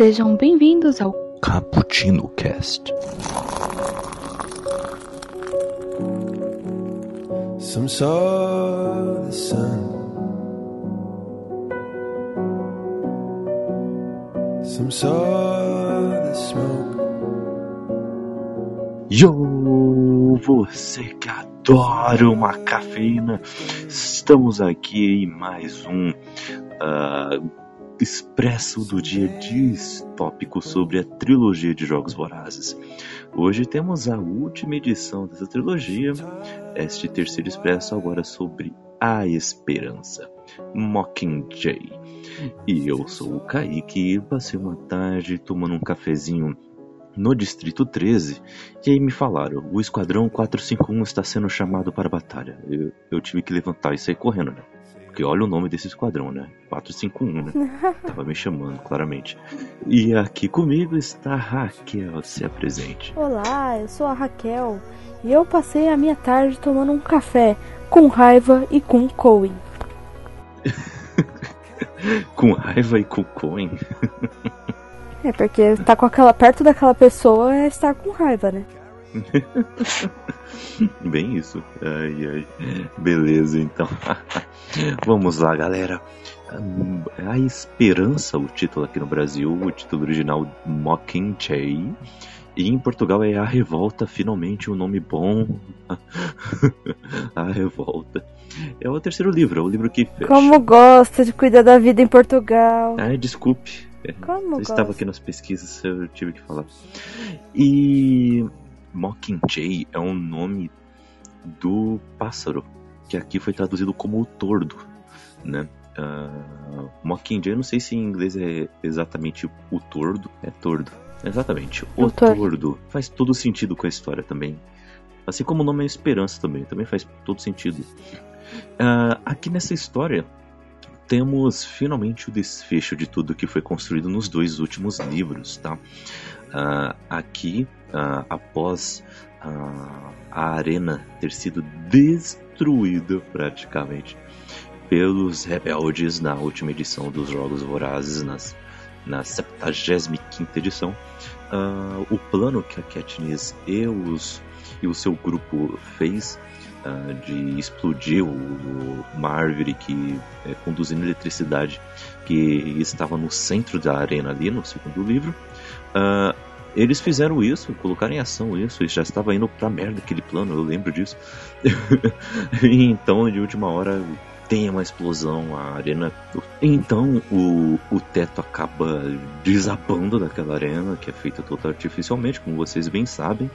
Sejam bem-vindos ao Cappuccino Cast. Some saw the sun. Some saw the smoke. Yo, você que adora uma cafeína, estamos aqui em mais um uh, expresso do dia distópico sobre a trilogia de Jogos Vorazes. Hoje temos a última edição dessa trilogia, este terceiro expresso agora sobre a esperança, Mockingjay. E eu sou o Kaique e passei uma tarde tomando um cafezinho no Distrito 13, e aí me falaram, o Esquadrão 451 está sendo chamado para batalha. Eu, eu tive que levantar e sair correndo, né? Porque olha o nome desse esquadrão, né? 451, né? Tava me chamando, claramente. E aqui comigo está a Raquel, se apresente. Olá, eu sou a Raquel e eu passei a minha tarde tomando um café com raiva e com Coen. com raiva e com Coen? É, porque estar com aquela perto daquela pessoa é estar com raiva, né? Bem isso. Ai, ai. Beleza, então. Vamos lá, galera. A Esperança, o título aqui no Brasil, o título original Mockingjay. E em Portugal é A Revolta, finalmente um nome bom. a Revolta. É o terceiro livro, é o livro que fecha. Como gosta de cuidar da vida em Portugal. Ah, desculpe. Como eu gosta. estava aqui nas pesquisas, eu tive que falar. E Mockingjay é um nome do pássaro, que aqui foi traduzido como o tordo, né? Uh, Mockingjay, não sei se em inglês é exatamente o tordo, é tordo, exatamente, o, O tordo. tordo. Faz todo sentido com a história também, assim como o nome é Esperança também, também faz todo sentido. Uh, aqui nessa história temos finalmente o desfecho de tudo que foi construído nos dois últimos livros, tá? Uh, aqui, uh, após uh, a arena ter sido destruída praticamente pelos rebeldes na última edição dos Jogos Vorazes, nas, na 75 edição, o plano que a Katniss e, os, e o seu grupo fez Uh, de explodir o, uma que é, conduzindo eletricidade que estava no centro da arena ali no segundo livro. Uh, eles fizeram isso, colocaram em ação isso, e já estava indo pra merda aquele plano, eu lembro disso. então, de última hora, tem uma explosão, a arena. Então o, o teto acaba desabando daquela arena, que é feita toda artificialmente, como vocês bem sabem.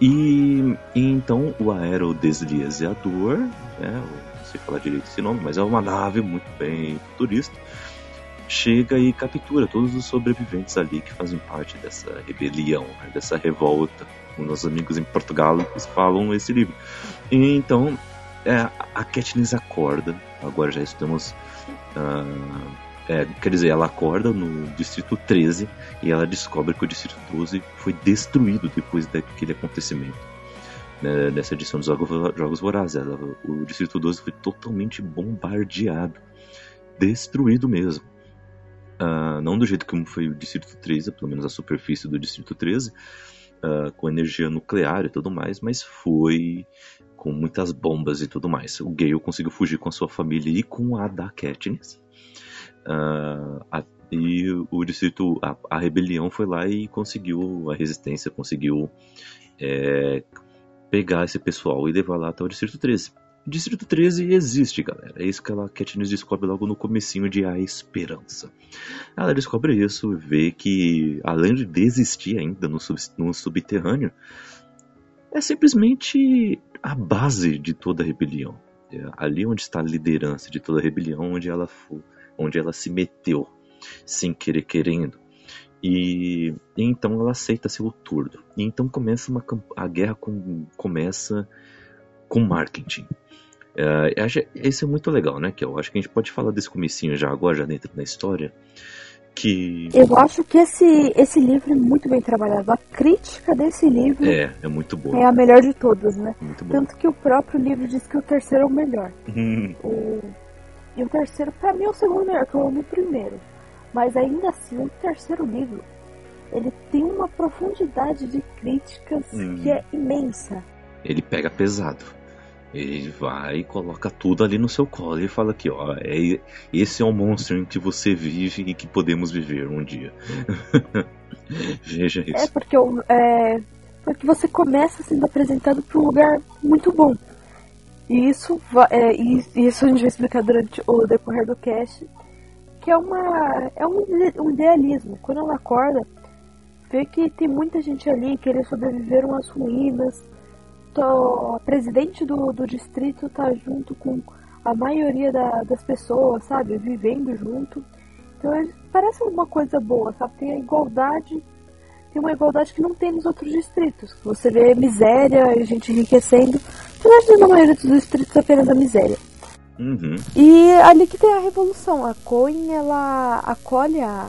E, e então o aerodesliazeador, né, não sei falar direito esse nome, mas é uma nave muito bem futurista, chega e captura todos os sobreviventes ali que fazem parte dessa rebelião, né, dessa revolta. Meus amigos em Portugal falam esse livro. E então é, a Katniss acorda, agora já estamos. Uh, é, quer dizer, ela acorda no Distrito 13 e ela descobre que o Distrito 12 foi destruído depois daquele acontecimento. Né, nessa edição dos Jogos, Vorazes, o Distrito 12 foi totalmente bombardeado, destruído mesmo. Uh, não do jeito como foi o Distrito 13, pelo menos a superfície do Distrito 13, uh, com energia nuclear e tudo mais, mas foi com muitas bombas e tudo mais. O Gale conseguiu fugir com a sua família e com a da Katniss. Uh, a, e o distrito, a, a, rebelião foi lá e conseguiu, a resistência conseguiu é, pegar esse pessoal e levar lá até o Distrito 13. Distrito 13 existe, galera. É isso que a Katniss descobre logo no comecinho de A Esperança. Ela descobre isso e vê que, além de desistir ainda no, sub, no subterrâneo, é simplesmente a base de toda a rebelião. É ali onde está a liderança de toda a rebelião, onde ela, for, onde ela se meteu, sem querer querendo. E, e então ela aceita ser o turdo. E então começa uma, a guerra com, começa com marketing. É, esse é muito legal, né? Eu acho que a gente pode falar desse comecinho já agora, já dentro da história. Que... Eu acho que esse, esse livro é muito bem trabalhado. A crítica desse livro é, é muito boa. É a melhor de todas, né? Muito boa. Tanto que o próprio livro diz que o terceiro é o melhor. Hum. O... E o terceiro, pra mim, é o segundo melhor, que eu amo o primeiro. Mas ainda assim, o terceiro livro, ele tem uma profundidade de críticas Uhum. que é imensa. Ele pega pesado. Ele vai e coloca tudo ali no seu colo e fala aqui, ó, é, esse é o monstro em que você vive e que podemos viver um dia. Veja É isso. porque, o- é, porque você começa sendo apresentado para um lugar muito bom. E isso, é, e isso a gente vai explicar durante o decorrer do cast, que é, uma, é um, ide- idealismo. Quando ela acorda, vê que tem muita gente ali que eles sobreviveram às ruínas. Tô, a presidente do, do distrito tá junto com a maioria da- das pessoas, sabe? Vivendo junto. Então é- parece uma coisa boa, sabe? Tem a igualdade tem uma igualdade que não tem nos outros distritos. Você vê miséria e gente enriquecendo. Apesar de na maioria dos distritos apenas a miséria. Uhum. E ali que tem a revolução. A Coin, ela acolhe a,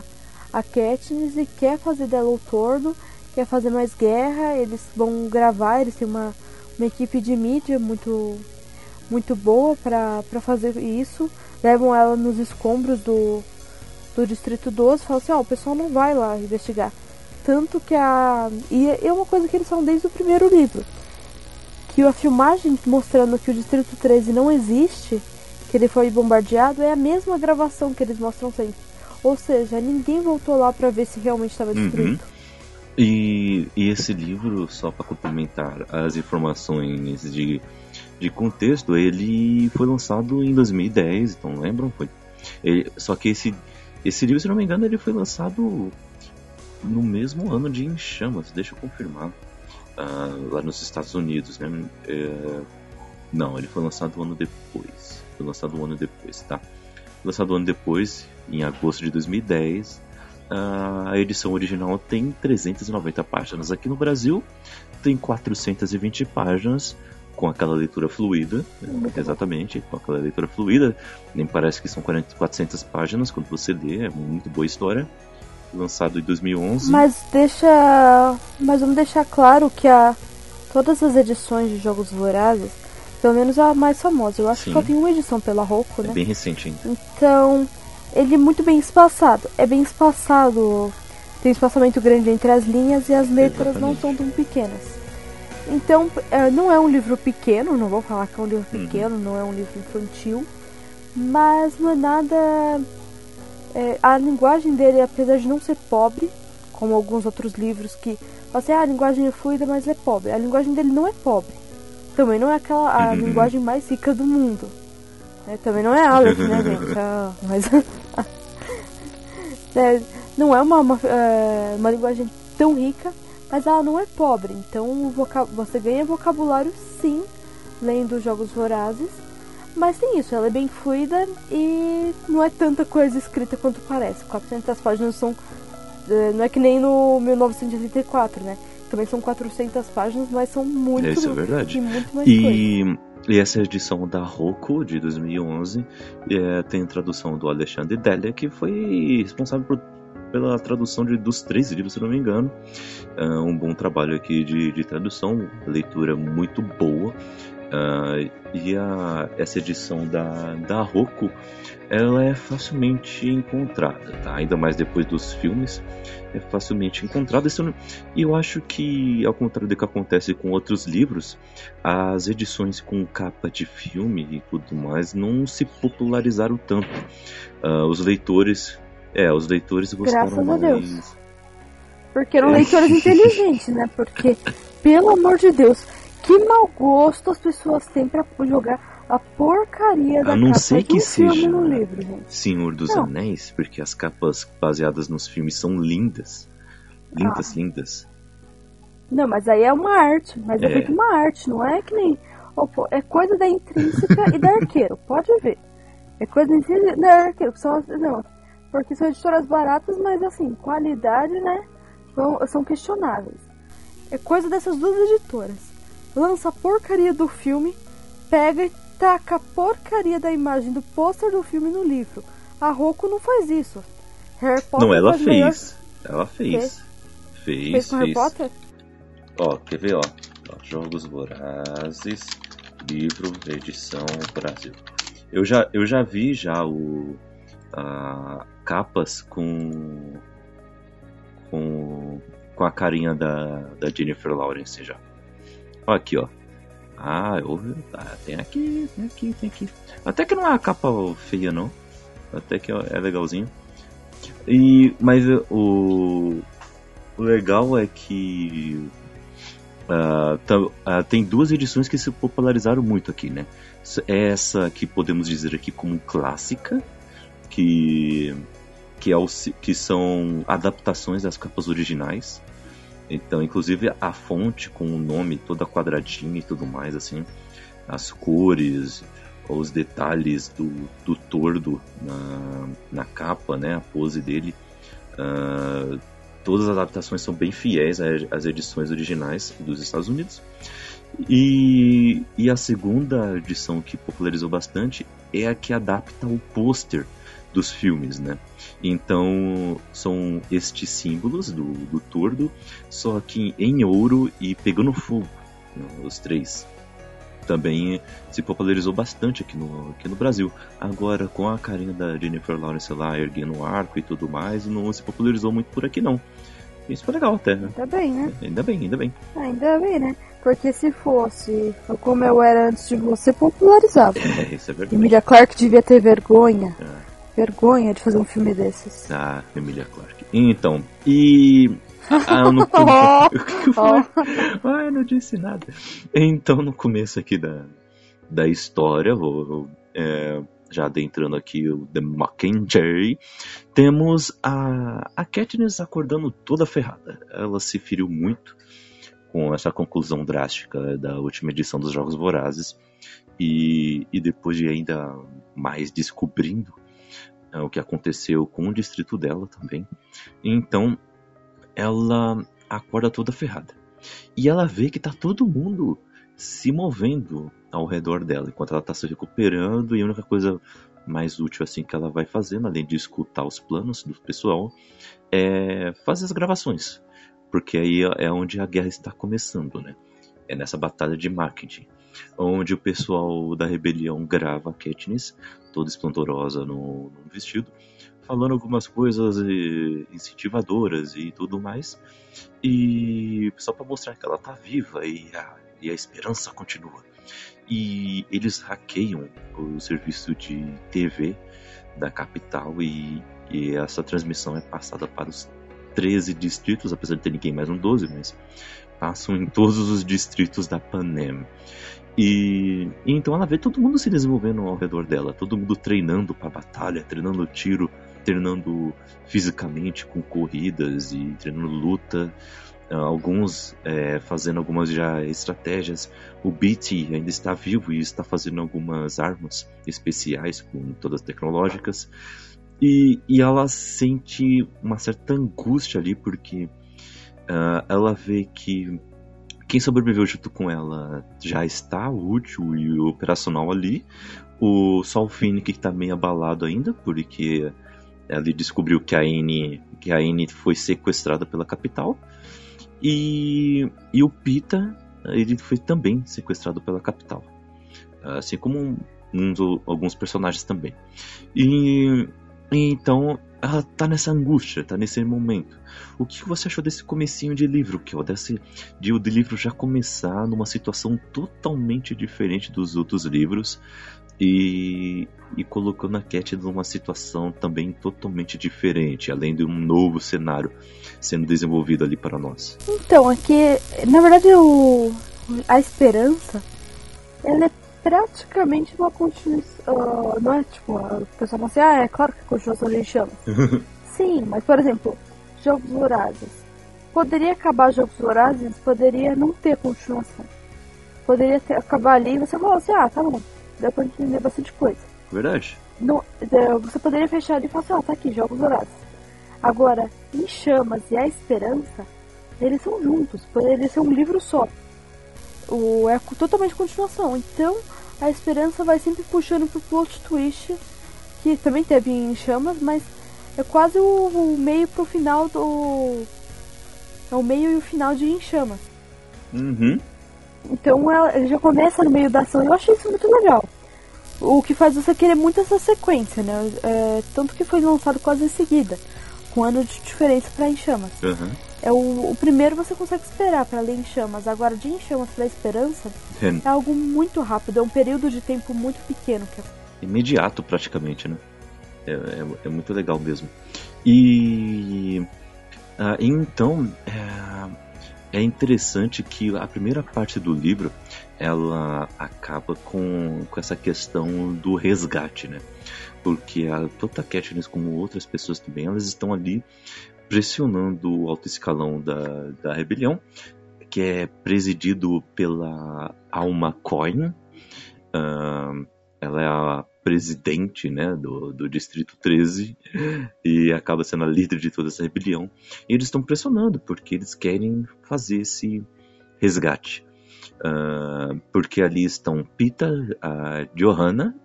a Katniss e quer fazer dela o torno, quer fazer mais guerra. Eles vão gravar, eles têm uma, uma equipe de mídia muito, muito boa pra fazer isso. Levam ela nos escombros do, do Distrito 12 falam assim, ó, o pessoal não vai lá investigar. Tanto que a. E é uma coisa que eles falam desde o primeiro livro. Que a filmagem mostrando que o Distrito 13 não existe, que ele foi bombardeado, é a mesma gravação que eles mostram sempre. Ou seja, ninguém voltou lá pra ver se realmente estava Uhum. E, e esse livro, só para complementar as informações de, de contexto, ele foi lançado em 2010, então lembram? Foi, ele- só que esse, esse livro, se não me engano, ele foi lançado no mesmo ano de Em Chamas, deixa eu confirmar, ah, lá nos Estados Unidos, né? É, não, ele foi lançado um ano depois, foi lançado um ano depois, tá? Lançado um ano depois, em agosto de 2010, a edição original tem 390 páginas. Aqui no Brasil tem 420 páginas com aquela leitura fluida, bom. exatamente, com aquela leitura fluida. Nem parece que são 40, 400 páginas quando você lê, é muito boa história. Lançado em 2011. Mas deixa. Mas vamos deixar claro que a. Todas as edições de Jogos Vorazes, pelo menos a mais famosa, eu acho Sim. que só tem uma edição pela Roku, É né? bem recente ainda. Então, ele é muito bem espaçado. É bem espaçado. Tem espaçamento grande entre as linhas e as letras não Exatamente. são tão pequenas. Então, é, não é um livro pequeno, não vou falar que é um livro Uhum. pequeno, não é um livro infantil, mas não é nada. é, a linguagem dele, apesar de não ser pobre, como alguns outros livros que falam assim, ah, a linguagem é fluida, mas é pobre. A linguagem dele não é pobre. Também não é aquela a Uhum. linguagem mais rica do mundo. Né? Também não é Aleph, né, gente? Ah, mas É, não é uma, uma, é, uma linguagem tão rica, mas ela não é pobre. Então você ganha vocabulário sim, lendo Jogos Vorazes. Mas tem isso, ela é bem fluida e não é tanta coisa escrita quanto parece. 400 páginas são. é, Não é que nem no 1984, né? Também são 400 páginas, mas são muito. É, isso é verdade. tem muito mais coisa. E, essa edição da Roku de 2011 é, tem tradução do Alexandre Delia, que foi responsável por- pela tradução de, dos três livros, se não me engano. É, um bom trabalho aqui de, de tradução, leitura muito boa. Ah, e a, essa edição da, da Roku ela é facilmente encontrada, tá? ainda mais depois dos filmes, é facilmente encontrada. E eu acho que, ao contrário do que acontece com outros livros, as edições com capa de filme e tudo mais não se popularizaram tanto. Ah, os leitores, é, os leitores gostaram Graças a mais. Deus. Porque eram É. leitores inteligentes, né? Porque, pelo amor de Deus, que mau gosto as pessoas têm pra jogar a porcaria da A não capa ser que um filme seja no livro, gente. Senhor dos Não. Anéis, porque as capas baseadas nos filmes são lindas. Lindas, Ah. lindas. Não, mas aí é uma arte. Mas é, É. uma arte, não é que nem. É coisa da intrínseca e da arqueiro, pode ver. É coisa da intrínseca e da arqueiro. as- não, porque são editoras baratas, mas assim, qualidade, né? São, são questionáveis. É coisa dessas duas editoras. Lança a porcaria do filme, pega e taca a porcaria da imagem do pôster do filme no livro. A Roku não faz isso. Harry Potter Não, ela faz melhor- fez. Ela fez. Fez, Fez com Harry Potter? Ó, quer ver, ó? Ó, Jogos Vorazes, livro, edição Brasil. Eu já, eu já vi já o a, capas com com com a carinha da, da Jennifer Lawrence já. Ó aqui, ó. Ah, eu, ah, tem aqui, tem aqui, tem aqui. Até que não é uma capa feia não. Até que é legalzinho. E mas o o legal é que uh, tá, uh, tem duas edições que se popularizaram muito aqui, né? Essa que podemos dizer aqui como clássica, que que, é o, que são adaptações das capas originais. Então, inclusive a fonte com o nome toda quadradinha e tudo mais, assim, as cores, os detalhes do, do tordo na, na capa, né, a pose dele. Uh, todas as adaptações são bem fiéis às edições originais dos Estados Unidos. E, e a segunda edição que popularizou bastante é a que adapta o pôster dos filmes, né? Então são estes símbolos do, do tordo, só que em ouro e pegando fogo, né, os três também se popularizou bastante aqui no, aqui no Brasil. Agora, com a carinha da Jennifer Lawrence lá erguendo o arco e tudo mais, não se popularizou muito por aqui não. Isso foi legal até, né? Ainda bem, né? Ainda bem, ainda bem. Ainda bem, né? Porque se fosse como eu era antes de você, popularizava. É, isso é verdade. Emilia Clarke devia ter vergonha. É. Vergonha de fazer um filme desses. Ah, Emilia Clarke. Então, e ah, no começo. ah, eu não disse nada. Então, no começo aqui da, da história, vou, vou é, já adentrando aqui o The Mockingjay, temos a, a Katniss acordando toda ferrada. Ela se feriu muito com essa conclusão drástica da última edição dos Jogos Vorazes e, e depois de ainda mais descobrindo é, o que aconteceu com o distrito dela também. Então ela acorda toda ferrada. E ela vê que tá todo mundo se movendo ao redor dela, enquanto ela tá se recuperando, e a única coisa mais útil assim que ela vai fazendo, além de escutar os planos do pessoal, é fazer as gravações. Porque aí é onde a guerra está começando, né? É nessa batalha de marketing, onde o pessoal da rebelião grava Katniss, toda esplendorosa no, no vestido, falando algumas coisas incentivadoras e tudo mais. E só para mostrar que ela tá viva e a, e a esperança continua. E eles hackeiam o serviço de TV da capital e, e essa transmissão é passada para os 13 distritos, apesar de ter ninguém mais no 12, mas passam em todos os distritos da Panem. E, e, então ela vê todo mundo se desenvolvendo ao redor dela, todo mundo treinando para batalha, treinando tiro, treinando fisicamente com corridas e treinando luta, ah, alguns é, fazendo algumas já estratégias. O Beatty ainda está vivo e está fazendo algumas armas especiais, com todas tecnológicas. E, e ela sente uma certa angústia ali, porque uh, ela vê que quem sobreviveu junto com ela já está útil e operacional ali. O Sol Finn está meio abalado ainda, porque ele descobriu que a Anne, que a Anne foi sequestrada pela capital. E, e o Pita, ele foi também sequestrado pela capital. Assim como alguns personagens também. E, então ela tá nessa angústia, tá nesse momento. O que você achou desse comecinho de livro, que desse de o livro já começar numa situação totalmente diferente dos outros livros, e, e colocando a Cat numa situação também totalmente diferente, além de um novo cenário sendo desenvolvido ali para nós. Então, aqui, na verdade, o, a esperança, ela é praticamente uma continuação, uh, não é tipo, o pessoal fala assim, ah, é claro que é continuação de chama. Sim, mas por exemplo, Jogos Vorazes. Poderia acabar Jogos Vorazes, poderia não ter continuação. Poderia ter, acabar ali e você falar assim, ah, tá bom dá pra entender bastante coisa. Verdade. No, é, você poderia fechar e falar assim, ó, tá aqui, Jogos Vorazes. Agora, em Chamas e A Esperança, eles são juntos, poderia ser um livro só. O, é totalmente continuação. Então, a Esperança vai sempre puxando pro plot twist, que também teve em Chamas, mas é quase o, o meio pro final do. É o meio e o final de Em Chamas. Uhum. Então ela, ele já começa no meio da ação. Eu achei isso muito legal. O que faz você querer muito essa sequência, né? É, tanto que foi lançado quase em seguida, com um ano de diferença pra Em Chamas. Aham. É o, o primeiro você consegue esperar pra ler Em Chamas, agora de Em Chamas pra Esperança É algo muito rápido, é um período de tempo muito pequeno. Que é imediato praticamente, né? É, é, é muito legal mesmo. E ah, então é, é interessante que a primeira parte do livro ela acaba com, com essa questão do resgate, né? Porque a, tanto a Katniss como outras pessoas também, elas estão ali pressionando o alto escalão da, da rebelião, que é presidido pela Alma Coin. Ah, ela é a presidente né, do, do Distrito 13 e acaba sendo a líder de toda essa rebelião. E eles estão pressionando porque eles querem fazer esse resgate. Ah, porque ali estão Pita, a Johanna,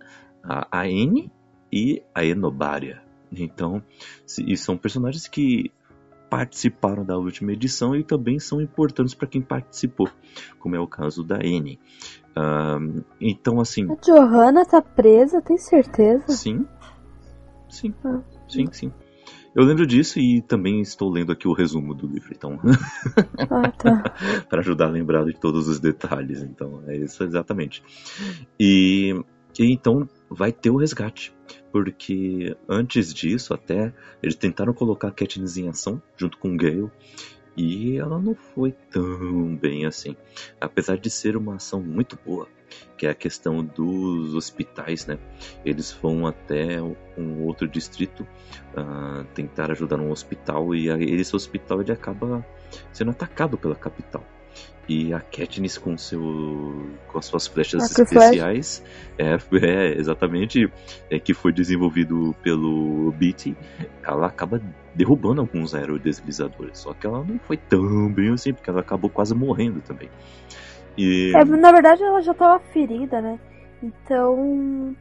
a Aene e a Enobaria. Então, são personagens que participaram da última edição e também são importantes para quem participou, como é o caso da N. então, assim, A Johanna tá presa, tem certeza? sim, sim, Ah. sim, sim. Eu lembro disso e também estou lendo aqui o resumo do livro, então, Ah, tá. para ajudar a lembrar de todos os detalhes. Então, é isso exatamente. E, e então vai ter o resgate, porque antes disso, até eles tentaram colocar a Katniss em ação junto com o Gale e ela não foi tão bem assim, apesar de ser uma ação muito boa, que é a questão dos hospitais, né? Eles vão até um outro distrito ah, tentar ajudar um hospital e esse hospital ele acaba sendo atacado pela capital. E a Katniss com seu com as suas flechas Arco flecha. especiais, é, é, exatamente, é que foi desenvolvido pelo Beatty, ela acaba derrubando alguns aerodeslizadores. Só que ela não foi tão bem assim, porque ela acabou quase morrendo também. E É, na verdade, ela já tava ferida, né? Então.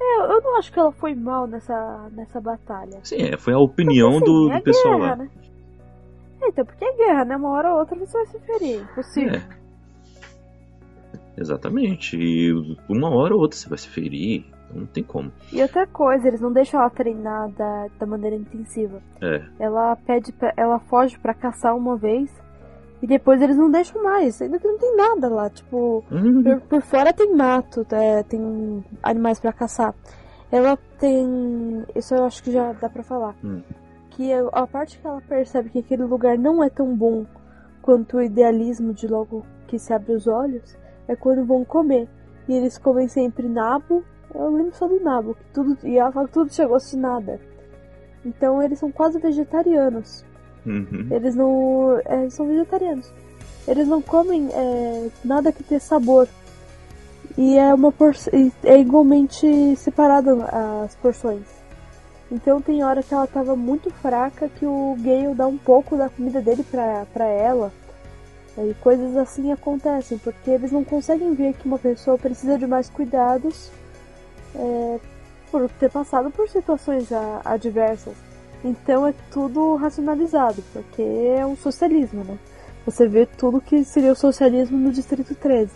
é, eu não acho que ela foi mal nessa, nessa batalha. sim, é, foi a opinião Assim, do, é do pessoal guerra, lá. né? Então, porque é guerra, né? Uma hora ou outra você vai se ferir. Impossível. É. Exatamente. E uma hora ou outra você vai se ferir. Não tem como. E outra coisa, eles não deixam ela treinar da, da maneira intensiva. É. Ela pede pra, ela foge pra caçar uma vez e depois eles não deixam mais. Ainda que não tem nada lá, tipo, Uhum. por, por fora tem mato, é, tem animais pra caçar. Ela tem, isso eu acho que já dá pra falar. Hum. Que a, a parte que ela percebe que aquele lugar não é tão bom quanto o idealismo de logo que se abre os olhos é quando vão comer. E eles comem sempre nabo. Eu lembro só do nabo, que tudo, e ela fala que tudo tinha gosto de nada. Então eles são quase vegetarianos. Uhum. Eles não. é, são vegetarianos. Eles não comem é, nada que tenha sabor. E é uma por... e é igualmente separado as porções. Então tem hora que ela tava muito fraca que o Gale dá um pouco da comida dele pra, pra ela. E coisas assim acontecem, porque eles não conseguem ver que uma pessoa precisa de mais cuidados é, por ter passado por situações a- adversas. Então é tudo racionalizado, porque é um socialismo, né? Você vê tudo que seria o socialismo no Distrito 13.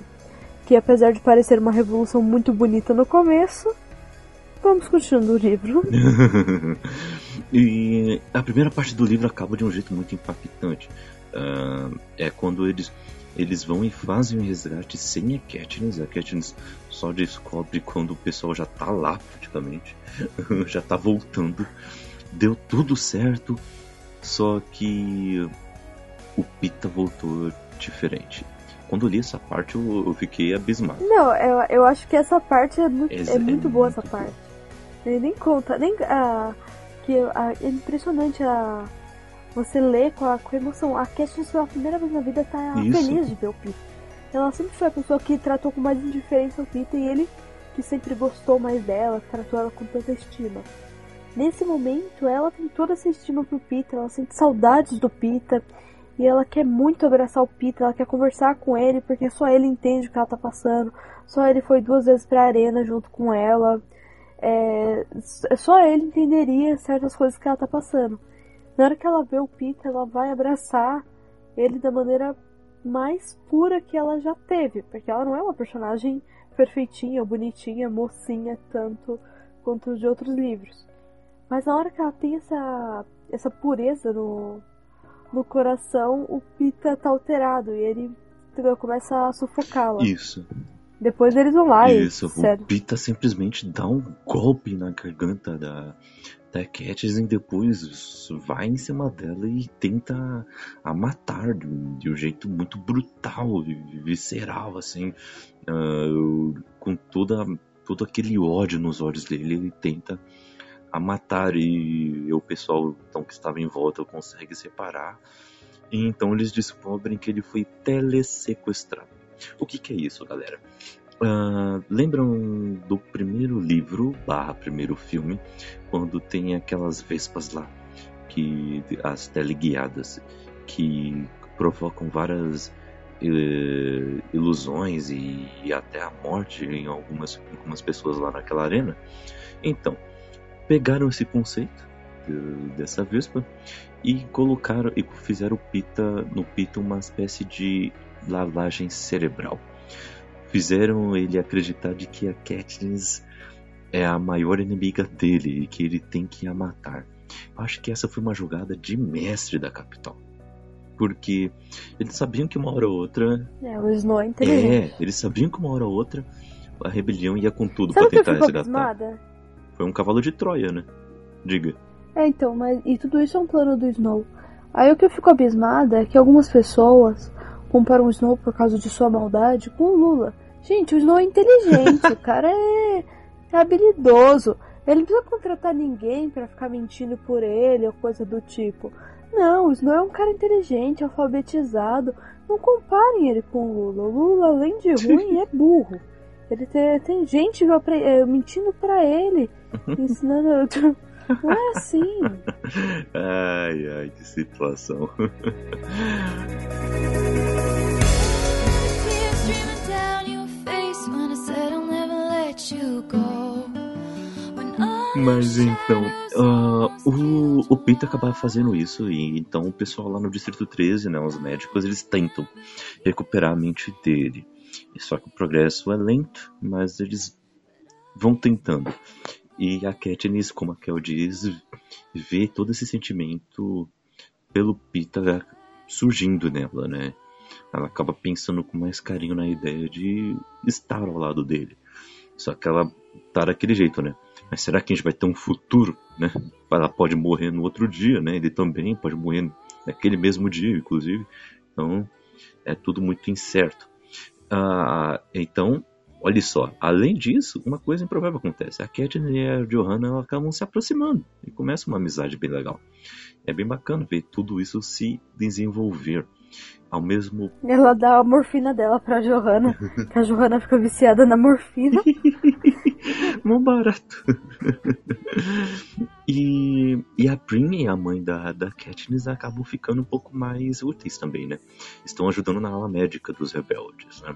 Que apesar de parecer uma revolução muito bonita no começo, vamos continuando o livro. e a primeira parte do livro acaba de um jeito muito impactante. Ah, é quando eles, eles vão e fazem o resgate sem a Katniss. A Katniss só descobre quando o pessoal já tá lá, praticamente. já tá voltando. Deu tudo certo. Só que o Pita voltou diferente. Quando li essa parte, eu, eu fiquei abismado. Não, eu, eu acho que essa parte é muito, é é muito boa muito essa parte. Nem, nem conta, nem a que a, é impressionante a você lê com a, com a emoção. A Katniss pela primeira vez na vida tá Isso. feliz de ver o Peter. Ela sempre foi a pessoa que tratou com mais indiferença o Peter e ele que sempre gostou mais dela, que tratou ela com tanta estima. Nesse momento, ela tem toda essa estima pro Peter, ela sente saudades do Peter e ela quer muito abraçar o Peter, ela quer conversar com ele porque só ele entende o que ela tá passando. Só ele foi duas vezes pra arena junto com ela. É, só ele entenderia certas coisas que ela tá passando. Na hora que ela vê o Peter, ela vai abraçar ele da maneira mais pura que ela já teve, porque ela não é uma personagem perfeitinha, bonitinha, mocinha, tanto quanto de outros livros. Mas na hora que ela tem essa, essa pureza no, no coração, o Pita tá alterado e ele começa a sufocá-la. Isso. Depois eles vão lá Isso, e. o. Pita simplesmente dá um golpe na garganta da, da Katniss e depois vai em cima dela e tenta a matar de, um- de um jeito muito brutal e visceral, assim, ah, com toda, todo aquele ódio nos olhos dele, ele tenta a matar e o pessoal então, que estava em volta consegue separar. E então eles descobrem que ele foi telesequestrado. O que, que é isso, galera? Ah, lembram do primeiro livro, barra primeiro filme, quando tem aquelas vespas lá, que as teleguiadas, que provocam várias eh, ilusões e, e até a morte em algumas, algumas pessoas lá naquela arena? Então, pegaram esse conceito de- dessa vespa e colocaram e fizeram Pita, no Pita uma espécie de lavagem cerebral fizeram ele acreditar de que a Katniss é a maior inimiga dele e que ele tem que a matar. Eu acho que essa foi uma jogada de mestre da capital. Porque eles sabiam que uma hora ou outra. É, o Snow é inteligente. É, eles sabiam que uma hora ou outra a rebelião ia com tudo Sabe pra tentar resgatar. abismada? Foi um cavalo de Troia, né? Diga. É, então, mas e tudo isso é um plano do Snow. Aí o que eu fico abismada é que algumas pessoas comparam o Snow por causa de sua maldade com o Lula. Gente, o Snow é inteligente, o cara é, é habilidoso. Ele não precisa contratar ninguém pra ficar mentindo por ele ou coisa do tipo. Não, o Snow é um cara inteligente, alfabetizado. Não comparem ele com o Lula. O Lula, além de ruim, é burro. Ele tem, tem gente é, mentindo pra ele, ensinando. Não é assim. Ai, ai, que situação. Mas então, ah, o, o Pita acaba fazendo isso e então o pessoal lá no Distrito 13, né, os médicos, eles tentam recuperar a mente dele. Só que o progresso é lento, mas eles vão tentando. E a Katniss, como a Kel diz, vê todo esse sentimento pelo Pita surgindo nela, né? Ela acaba pensando com mais carinho na ideia de estar ao lado dele. Só que ela tá daquele jeito, né? Mas será que a gente vai ter um futuro, né? Ela pode morrer no outro dia, né? Ele também pode morrer naquele mesmo dia, inclusive. Então, é tudo muito incerto. Ah, então, olha só. Além disso, uma coisa improvável acontece. A Katniss e a Johanna acabam se aproximando e começa uma amizade bem legal. É bem bacana ver tudo isso se desenvolver. Ao mesmo Ela dá a morfina dela pra Johanna. Que a Johanna fica viciada na morfina. Mó barato. e, e a Prim e a mãe da, da Katniss acabam ficando um pouco mais úteis também, né? Estão ajudando na ala médica dos rebeldes, né?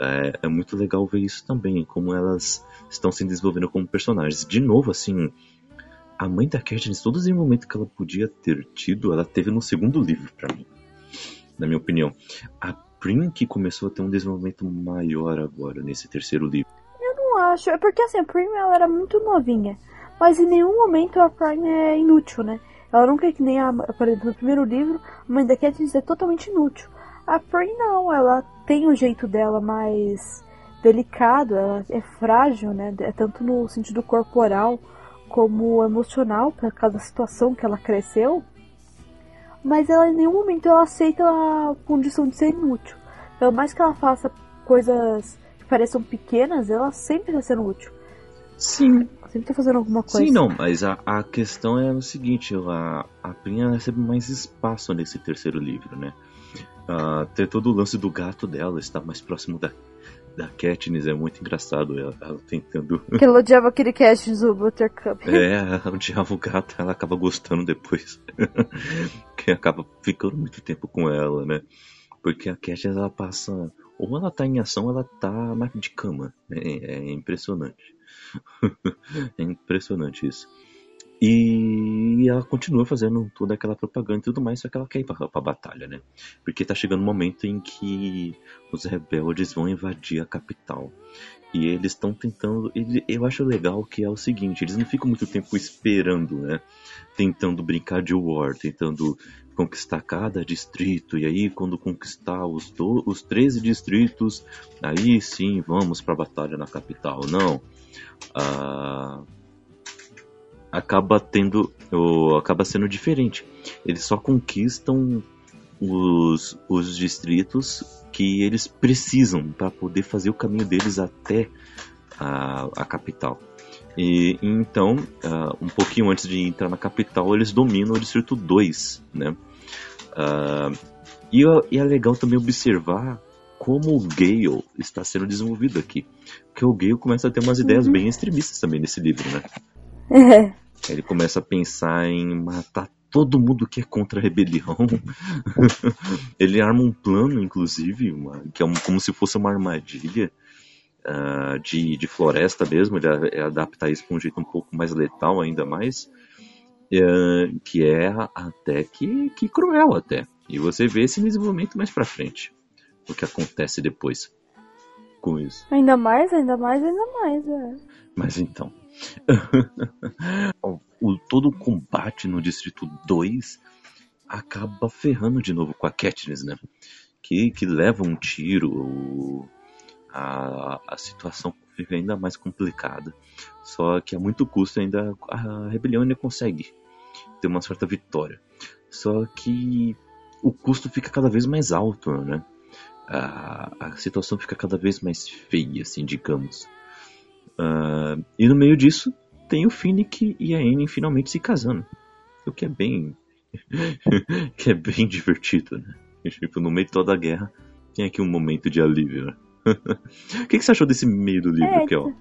É, é muito legal ver isso também, como elas estão se desenvolvendo como personagens. De novo, assim, a mãe da Katniss, todo desenvolvimento que ela podia ter tido, ela teve no segundo livro, pra mim. Na minha opinião. A Prim que começou a ter um desenvolvimento maior agora, nesse terceiro livro. Não acho. É porque assim, a Prime ela era muito novinha. Mas em nenhum momento a Prime é inútil, né? Ela nunca é que nem a, por exemplo, no primeiro livro, a mãe da Katniss é totalmente inútil. A Prime não, ela tem o jeito dela mais delicado, ela é frágil, né? É tanto no sentido corporal como emocional, por causa da situação que ela cresceu. Mas ela em nenhum momento ela aceita a condição de ser inútil. Pelo mais que ela faça coisas que pareçam pequenas, ela sempre está sendo útil. Sim, sempre tá fazendo alguma coisa. Sim, não, mas a, a questão é o seguinte, a, a Prinha recebe mais espaço nesse terceiro livro, né? Ah, ter todo o lance do gato dela, estar mais próximo da, da Katniss é muito engraçado, ela, ela tentando... Porque ela odiava aquele cast do Buttercup. É, odiava o gato, ela acaba gostando depois. que acaba ficando muito tempo com ela, né? Porque a Katniss, ela passa... Ou ela tá em ação, ou ela tá de cama. É, é impressionante. é impressionante isso. E ela continua fazendo toda aquela propaganda e tudo mais, só que ela quer ir pra, pra batalha, né? Porque tá chegando um momento em que os rebeldes vão invadir a capital. E eles estão tentando. ele- Eu acho legal que é o seguinte: eles não ficam muito tempo esperando, né? Tentando brincar de war, tentando conquistar cada distrito. E aí, quando conquistar os, do, os 13 distritos, aí sim vamos pra batalha na capital. Não. Ah, acaba tendo. ou acaba sendo diferente. Eles só conquistam os, os distritos que eles precisam para poder fazer o caminho deles até a, a capital. E então, ah, um pouquinho antes de entrar na capital, eles dominam o distrito 2, né? Ah, e, é- e é legal também observar como o Gale está sendo desenvolvido aqui. Porque o Gale começa a ter umas ideias bem extremistas também nesse livro, né? É. Ele começa a pensar em matar todo mundo que é contra a rebelião. ele arma um plano, inclusive, uma- que é um- como se fosse uma armadilha ah, de, de floresta mesmo. Ele a- adapta isso para um jeito um pouco mais letal, ainda mais. eh, que é até que, que cruel, até. E você vê esse desenvolvimento mais pra frente. O que acontece depois com isso. Ainda mais, ainda mais, ainda mais, é. Mas então. o, todo o combate no Distrito 2 acaba ferrando de novo com a Katniss, né? Que, que leva um tiro, a, a situação fica ainda mais complicada. Só que a muito custo ainda a rebelião ainda consegue ter uma certa vitória. Só que o custo fica cada vez mais alto, né? A, a situação fica cada vez mais feia, assim, digamos. Ah, e no meio disso tem o Finnick e a Annie finalmente se casando. O que é bem. que é bem divertido, né? Tipo, no meio de toda a guerra tem aqui um momento de alívio, né? o que, que você achou desse meio do livro, É, Kel?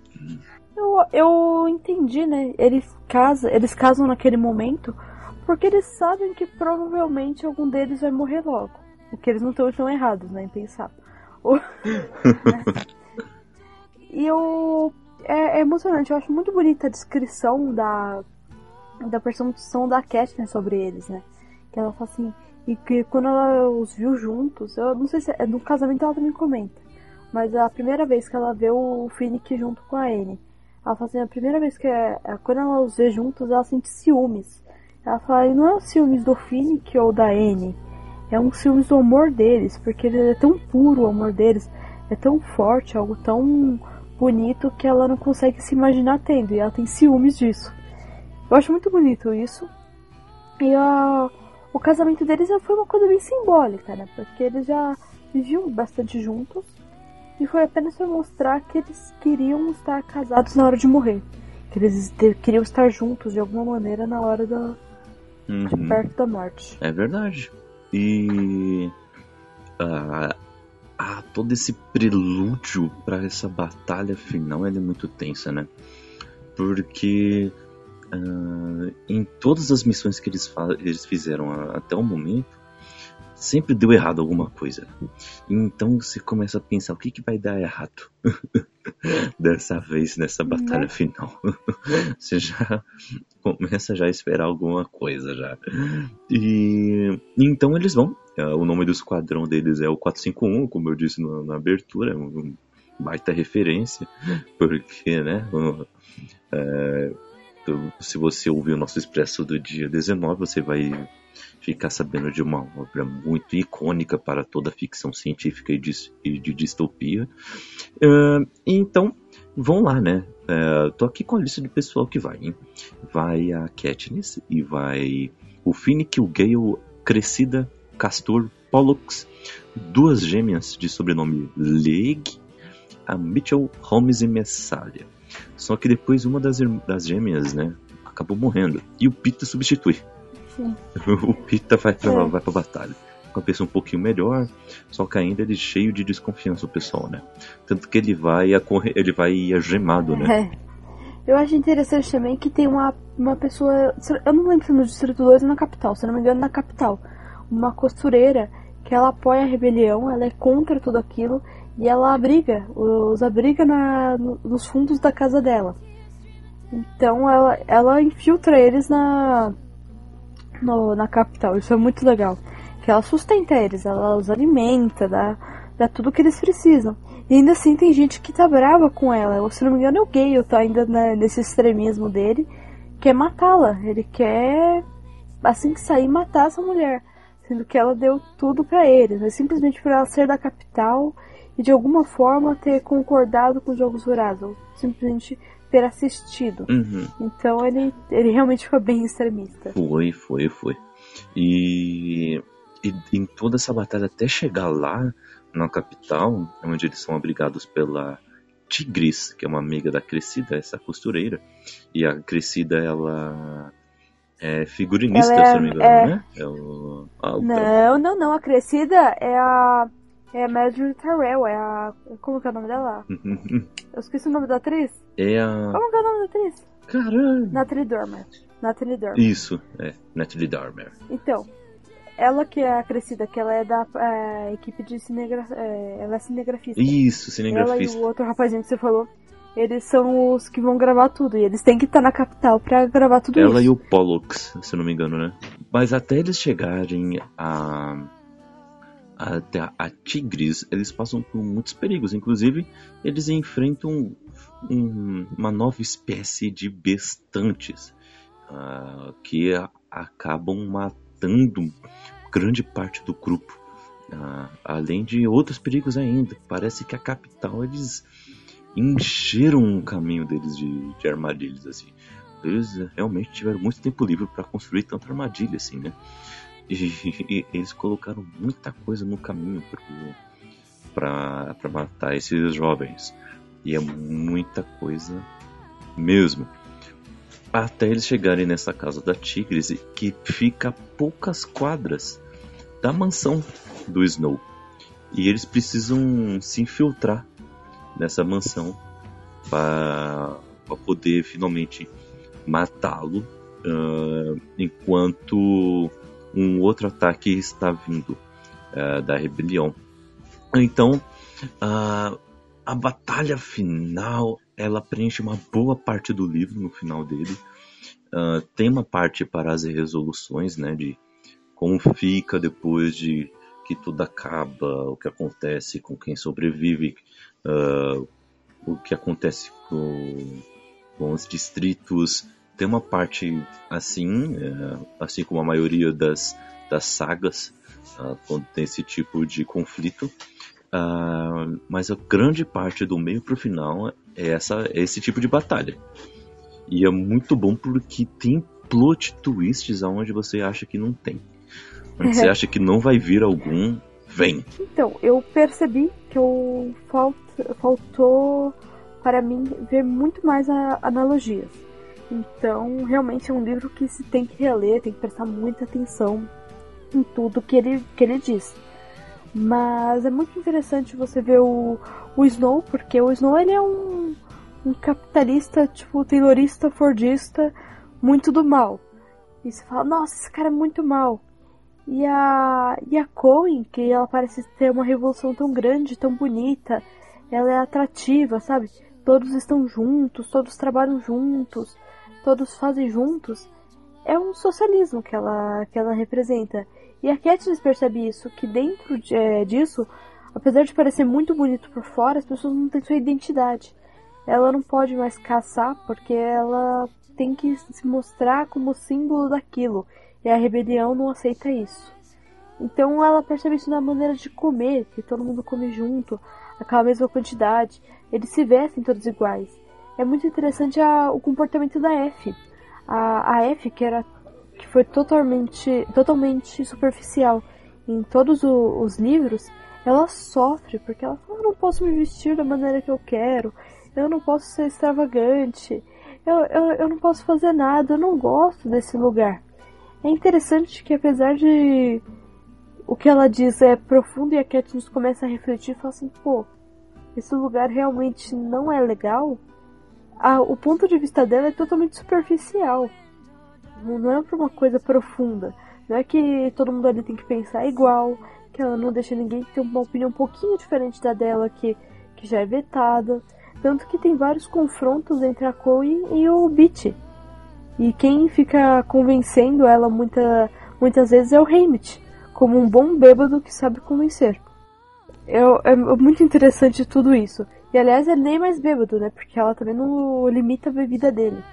Eu, eu entendi, né? Eles casam, eles casam naquele momento porque eles sabem que provavelmente algum deles vai morrer logo. O que eles não estão tão errados, né? Em pensar. E eu. É, é emocionante, eu acho muito bonita a descrição da, da percepção da Katniss sobre eles, né? Que ela fala assim. E que quando ela os viu juntos, eu não sei se é no casamento ela também comenta. Mas a primeira vez que ela vê o Finnick junto com a Anne, ela fala assim, a primeira vez que é, é, quando ela os vê juntos, ela sente ciúmes. Ela fala, e não é o ciúmes do Finnick ou da Anne, é um ciúmes do amor deles, porque ele é tão puro o amor deles, é tão forte, algo tão bonito que ela não consegue se imaginar tendo, e ela tem ciúmes disso. Eu acho muito bonito isso. E a, o casamento deles já foi uma coisa bem simbólica, né? Porque eles já viviam bastante juntos. E foi apenas para mostrar que eles queriam estar casados na hora de morrer. Que eles queriam estar juntos de alguma maneira na hora da, Uhum. perto da morte. É verdade. E ah, ah, todo esse prelúdio para essa batalha final é muito tensa, né? Porque ah, em todas as missões que eles, eles fizeram até o momento, sempre deu errado alguma coisa. Então você começa a pensar o que, que vai dar errado dessa vez nessa batalha Né? final. você já começa já a esperar alguma coisa já. E então eles vão. É, O nome do esquadrão deles é o 451, como eu disse na, na abertura, é um baita referência, porque, né? o- é, se você ouvir o nosso expresso do dia 19, você vai ficar sabendo de uma obra muito icônica para toda a ficção científica e de, e de distopia. É, então, vão lá, né? É, tô aqui com a lista de pessoal que vai, hein? Vai a Katniss e vai o Finnick, o Gale, Crescida, Castor, Pollux, duas gêmeas de sobrenome League, a Mitchell, Holmes e Messalha. Só que depois uma das, das gêmeas, né, acabou morrendo. E o Pita substitui. Sim. o Pita vai pra, É. vai pra batalha. Com a pessoa um pouquinho melhor, só que ainda ele é cheio de desconfiança, o pessoal, né? Tanto que ele vai, ele vai agemado, né? É. Eu acho interessante também que tem uma, uma pessoa. Eu não lembro se é no Distrito 2 ou na capital, se eu não me engano, na capital. Uma costureira que ela apoia a rebelião, ela é contra tudo aquilo e ela abriga, os abriga na, no- nos fundos da casa dela. Então ela, ela infiltra eles na, no- na capital. Isso é muito legal. Que ela sustenta eles, ela os alimenta, dá, dá tudo que eles precisam. E ainda assim tem gente que tá brava com ela. Se não me engano é o Gale, tá ainda né, nesse extremismo dele. Quer matá-la. Ele quer, assim que sair, matar essa mulher. Sendo que ela deu tudo pra eles. Mas simplesmente por ela ser da capital e de alguma forma ter concordado com os Jogos Vorazes. Ou simplesmente ter assistido. Uhum. Então ele, ele realmente ficou bem extremista. Foi, foi, foi. E, e em toda essa batalha até chegar lá na capital, onde eles são abrigados pela Tigris, que é uma amiga da Crescida, essa costureira. E a Crescida, ela é figurinista, Ela é- se não me engano, é- né? É o, ah, o- Não, não, não. A crescida é a. É a Marjorie Terrell, é a. Como que é o nome dela? Eu esqueci o nome da atriz. É a. Como que é o nome da atriz? Caramba! Natalie Dormer. Natalie Dormer. Isso, é. Natalie Dormer. Então, ela que é a crescida, que ela é da é, equipe de cinegrafia. ela é cinegrafista. Isso, ela e cinegrafista. o outro rapazinho que você falou, eles são os que vão gravar tudo. E eles têm que estar na capital pra gravar tudo Ela isso. e o Pollux, se não me engano, né? Mas até eles chegarem a. Até a, Tigris, eles passam por muitos perigos. Inclusive, eles enfrentam um- uma nova espécie de bestantes ah, que a- acabam matando grande parte do grupo. Ah, além de outros perigos ainda. Parece que a capital eles encheram o caminho deles de, de armadilhas assim. Eles realmente tiveram muito tempo livre para construir tanta armadilha assim, né? E, e eles colocaram muita coisa no caminho para matar esses jovens. E é muita coisa mesmo. Até eles chegarem nessa casa da Tigres, que fica a poucas quadras da mansão do Snow. E eles precisam se infiltrar nessa mansão para poder finalmente matá-lo ah, enquanto um outro ataque está vindo ah, da rebelião. Então, ah, a batalha final ela preenche uma boa parte do livro no final dele. Ah, tem uma parte para as resoluções, né, de como fica depois de que tudo acaba, o que acontece com quem sobrevive, ah, o que acontece com, com os distritos. Tem uma parte assim, é, assim como a maioria das, das sagas, ah, quando tem esse tipo de conflito. Ah, mas a grande parte do meio pro final é, essa, é esse tipo de batalha. E é muito bom porque tem plot twists aonde você acha que não tem. Onde você acha que não vai vir algum, vem. Então, eu percebi que eu falt, faltou para mim ver muito mais analogias. Então, realmente é um livro que se tem que reler, tem que prestar muita atenção em tudo que ele, que ele diz. Mas é muito interessante você ver o, o Snow, porque o Snow ele é um, um capitalista, tipo, taylorista, fordista, muito do mal. E você fala, nossa, esse cara é muito mal. E a, e a Coen, que ela parece ter uma revolução tão grande, tão bonita, ela é atrativa, sabe? Todos estão juntos, todos trabalham juntos, todos fazem juntos. É um socialismo que ela, que ela representa. E a Katniss percebe isso, que dentro de- é, disso, apesar de parecer muito bonito por fora, as pessoas não têm sua identidade. Ela não pode mais caçar porque ela tem que se mostrar como símbolo daquilo. E a rebelião não aceita isso. Então ela percebe isso na maneira de comer, que todo mundo come junto, aquela mesma quantidade. Eles se vestem todos iguais. É muito interessante a- o comportamento da F. A, a F, que era que foi totalmente, totalmente superficial em todos o- os livros, ela sofre porque ela fala: eu não posso me vestir da maneira que eu quero, eu não posso ser extravagante, eu, eu, eu não posso fazer nada, eu não gosto desse lugar. É interessante que apesar de o que ela diz é profundo e a Katniss começa a refletir e fala assim, pô, esse lugar realmente não é legal, a- o ponto de vista dela é totalmente superficial. Não é pra uma coisa profunda. Não é que todo mundo ali tem que pensar igual, que ela não deixa ninguém ter uma opinião um pouquinho diferente da dela, que, que já é vetada. Tanto que tem vários confrontos entre a Chloe e o Beat. E quem fica convencendo ela muita, muitas vezes é o Hamid, como um bom bêbado que sabe convencer. É, é muito interessante tudo isso. E aliás, ele nem é mais bêbado, né? Porque ela também não limita a bebida dele.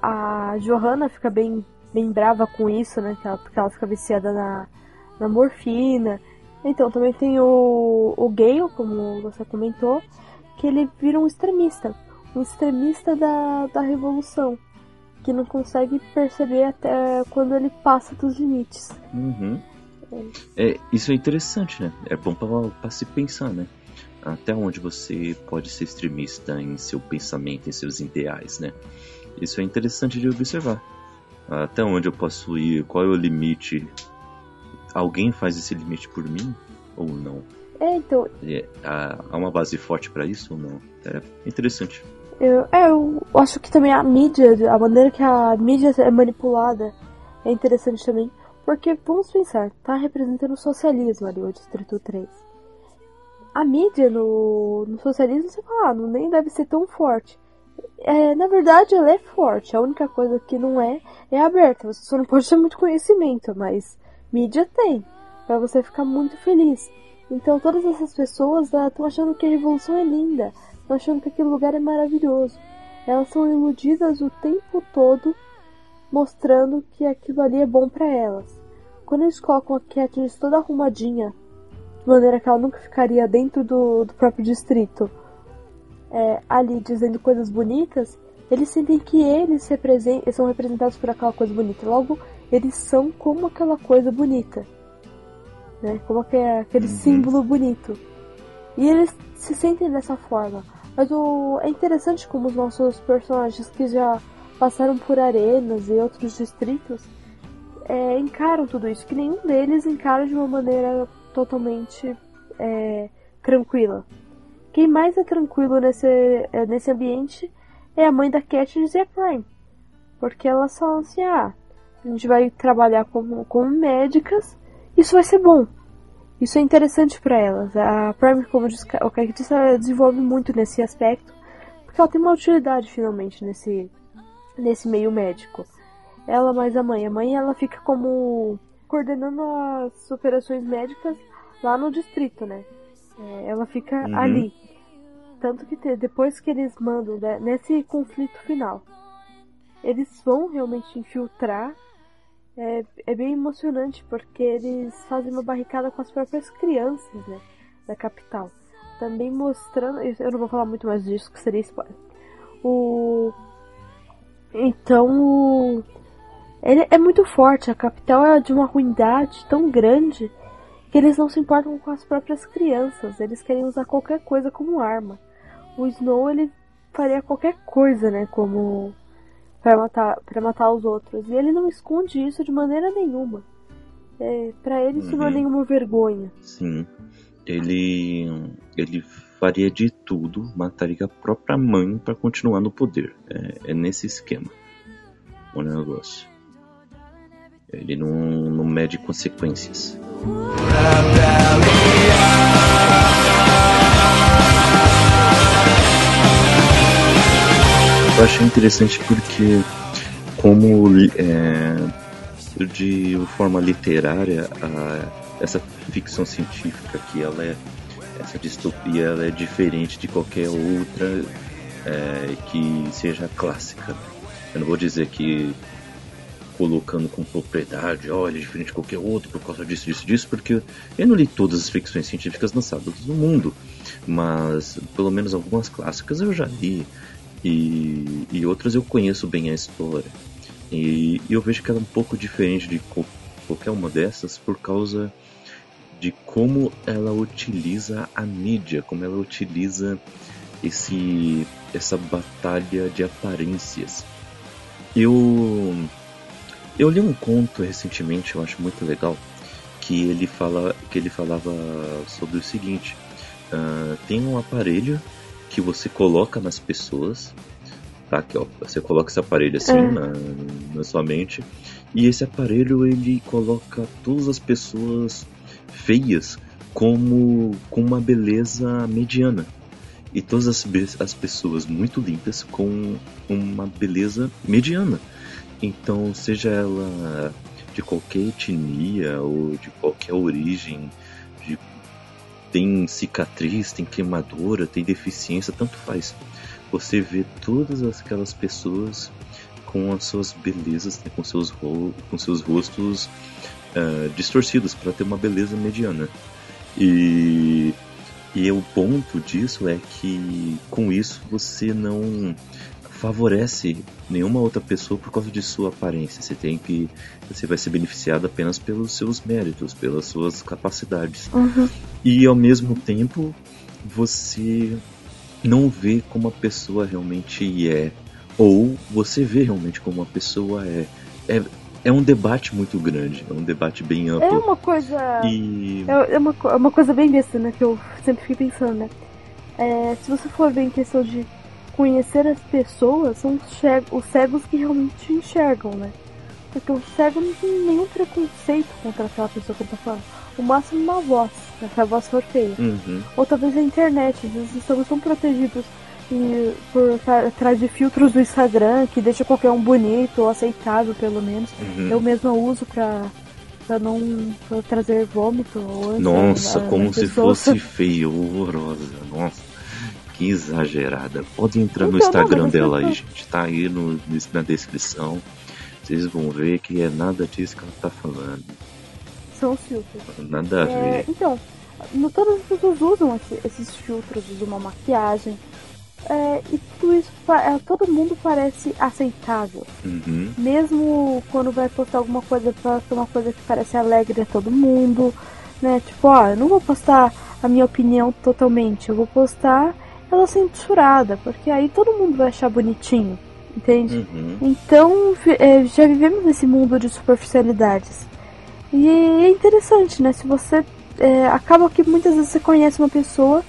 A Johanna fica bem, bem brava com isso, né? Porque ela fica viciada na, na morfina. Então também tem o, o Gale, como você comentou, que ele vira um extremista. Um extremista da, da revolução. Que não consegue perceber até quando ele passa dos limites. Uhum. É, isso é interessante, né? É bom para se pensar, né? Até onde você pode ser extremista em seu pensamento, em seus ideais, né? Isso é interessante de observar. Até onde eu posso ir, qual é o limite alguém faz esse limite por mim ou não? É, então. É, há uma base forte para isso ou não? É interessante. Eu, é, eu acho que também a mídia, a maneira que a mídia é manipulada é interessante também. Porque, vamos pensar, tá representando o socialismo ali, o Distrito 3. A mídia no, no socialismo, você fala, ah, não, nem deve ser tão forte. É, na verdade, ela é forte. A única coisa que não é é aberta. Você só não pode ter muito conhecimento, mas mídia tem, para você ficar muito feliz. Então todas essas pessoas estão achando que a revolução é linda, estão achando que aquele lugar é maravilhoso. Elas são iludidas o tempo todo, mostrando que aquilo ali é bom para elas. Quando eles colocam a Katniss toda arrumadinha, maneira que ela nunca ficaria dentro do, do próprio distrito, é, ali dizendo coisas bonitas, eles sentem que eles são representados por aquela coisa bonita. Logo, eles são como aquela coisa bonita. Né? Como aquele uhum. símbolo bonito. E eles se sentem dessa forma. Mas o, é interessante como os nossos personagens que já passaram por arenas e outros distritos é, encaram tudo isso. Que nenhum deles encara de uma maneira totalmente é, tranquila. Quem mais é tranquilo nesse, é, nesse ambiente é a mãe da Katniss e a Prime. Porque elas são assim, ah, a gente vai trabalhar como, como médicas, isso vai ser bom. Isso é interessante para elas. A Prime, como o que disse, ela desenvolve muito nesse aspecto, porque ela tem uma utilidade finalmente nesse, nesse meio médico. Ela mais a mãe. A mãe ela fica como coordenando as operações médicas lá no distrito, né? É, ela fica uhum. ali. Tanto que te, depois que eles mandam, né, nesse conflito final, eles vão realmente infiltrar é, é bem emocionante porque eles fazem uma barricada com as próprias crianças, né? Da capital. Também mostrando. Eu não vou falar muito mais disso, que seria spoiler. O. Então. O... Ele é muito forte. A capital é de uma ruindade tão grande que eles não se importam com as próprias crianças. Eles querem usar qualquer coisa como arma. O Snow ele faria qualquer coisa, né? Como para matar, para matar os outros. E ele não esconde isso de maneira nenhuma. É, para ele isso uhum. não é uhum. nenhuma vergonha. Sim. Ele ele faria de tudo, mataria a própria mãe para continuar no poder. É, é, nesse esquema o negócio. Ele não, não mede consequências. Eu achei interessante porque, como é, de forma literária, a, essa ficção científica que ela é essa distopia ela é diferente de qualquer outra é, que seja clássica. Eu não vou dizer que colocando com propriedade, olha, é diferente de qualquer outro por causa disso, disso, disso, porque eu não li todas as ficções científicas lançadas no mundo, mas pelo menos algumas clássicas eu já li e, e outras eu conheço bem a história. E, e eu vejo que ela é um pouco diferente de co qualquer uma dessas por causa de como ela utiliza a mídia, como ela utiliza esse essa batalha de aparências. Eu eu li um conto recentemente, eu acho muito legal, que ele fala que ele falava sobre o seguinte: uh, tem um aparelho que você coloca nas pessoas, tá? Que, ó, você coloca esse aparelho assim é. na, na sua mente e esse aparelho ele coloca todas as pessoas feias como com uma beleza mediana. e todas as, as pessoas muito lindas com uma beleza mediana. Então, seja ela de qualquer etnia ou de qualquer origem, de- tem cicatriz, tem queimadura, tem deficiência, tanto faz. Você vê todas aquelas pessoas com as suas belezas, né, com, seus ro- com seus rostos ah, distorcidos para ter uma beleza mediana. E, e o ponto disso é que com isso você não favorece nenhuma outra pessoa por causa de sua aparência. Você tem que você vai ser beneficiado apenas pelos seus méritos, pelas suas capacidades. Uhum. E ao mesmo tempo você não vê como a pessoa realmente é, ou você vê realmente como a pessoa é. É, é um debate muito grande, é um debate bem É amplo. uma coisa. E É é uma, é uma coisa bem besta, né? Que eu sempre fiquei pensando, né? É, se você for ver em questão de conhecer as pessoas, são os, cegos que realmente enxergam, né? Porque o cego não tem nenhum preconceito contra aquela pessoa que ele tá falando. O máximo uma voz, né? Se a voz for feia. Uhum, Ou talvez a internet, às vezes estamos tão protegidos e por tra- trás de filtros do Instagram que deixa qualquer um bonito ou aceitável, pelo menos. uhum. Eu mesma uso pra, pra não pra trazer vômito Nossa, como se fosse feia, horrorosa. Nossa, que exagerada. Pode entrar no Então, não, Instagram mas dela tô- aí, gente. Tá aí no, na descrição. Vocês vão ver que é nada disso que ela tá falando. São os filtros. Nada a É, ver. então, no, todas as pessoas usam esse- esses filtros, usam uma maquiagem. é, e tudo isso, é, todo mundo parece aceitável. Uhum, Mesmo quando vai postar alguma coisa, posta uma coisa que parece alegre a todo mundo, né? Tipo, ó, eu não vou postar a minha opinião totalmente, eu vou postar ela censurada, porque aí todo mundo vai achar bonitinho, entende? uhum. Então, é, já vivemos nesse mundo de superficialidades. E é interessante, né? Se você. é, acaba que muitas vezes você conhece uma pessoa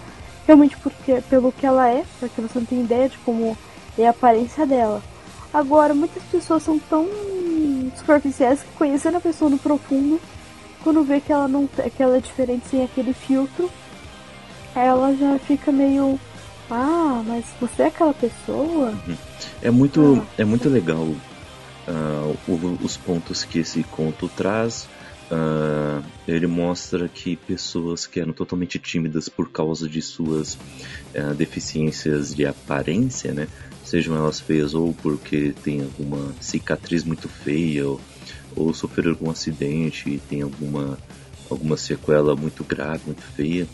realmente porque, pelo que ela é, porque você não tem ideia de como é a aparência dela. Agora, muitas pessoas são tão superficiais que conhecendo a pessoa no profundo, quando vê que ela não que ela é diferente sem aquele filtro, ela já fica meio. Ah, mas você é aquela pessoa? É muito, Ah. é muito legal o- os pontos que esse conto traz. Ah, ele mostra que pessoas que eram totalmente tímidas por causa de suas ah, deficiências de aparência, né? Sejam elas feias ou porque tem alguma cicatriz muito feia ou, ou sofreram algum acidente e tem alguma alguma sequela muito grave, muito feia.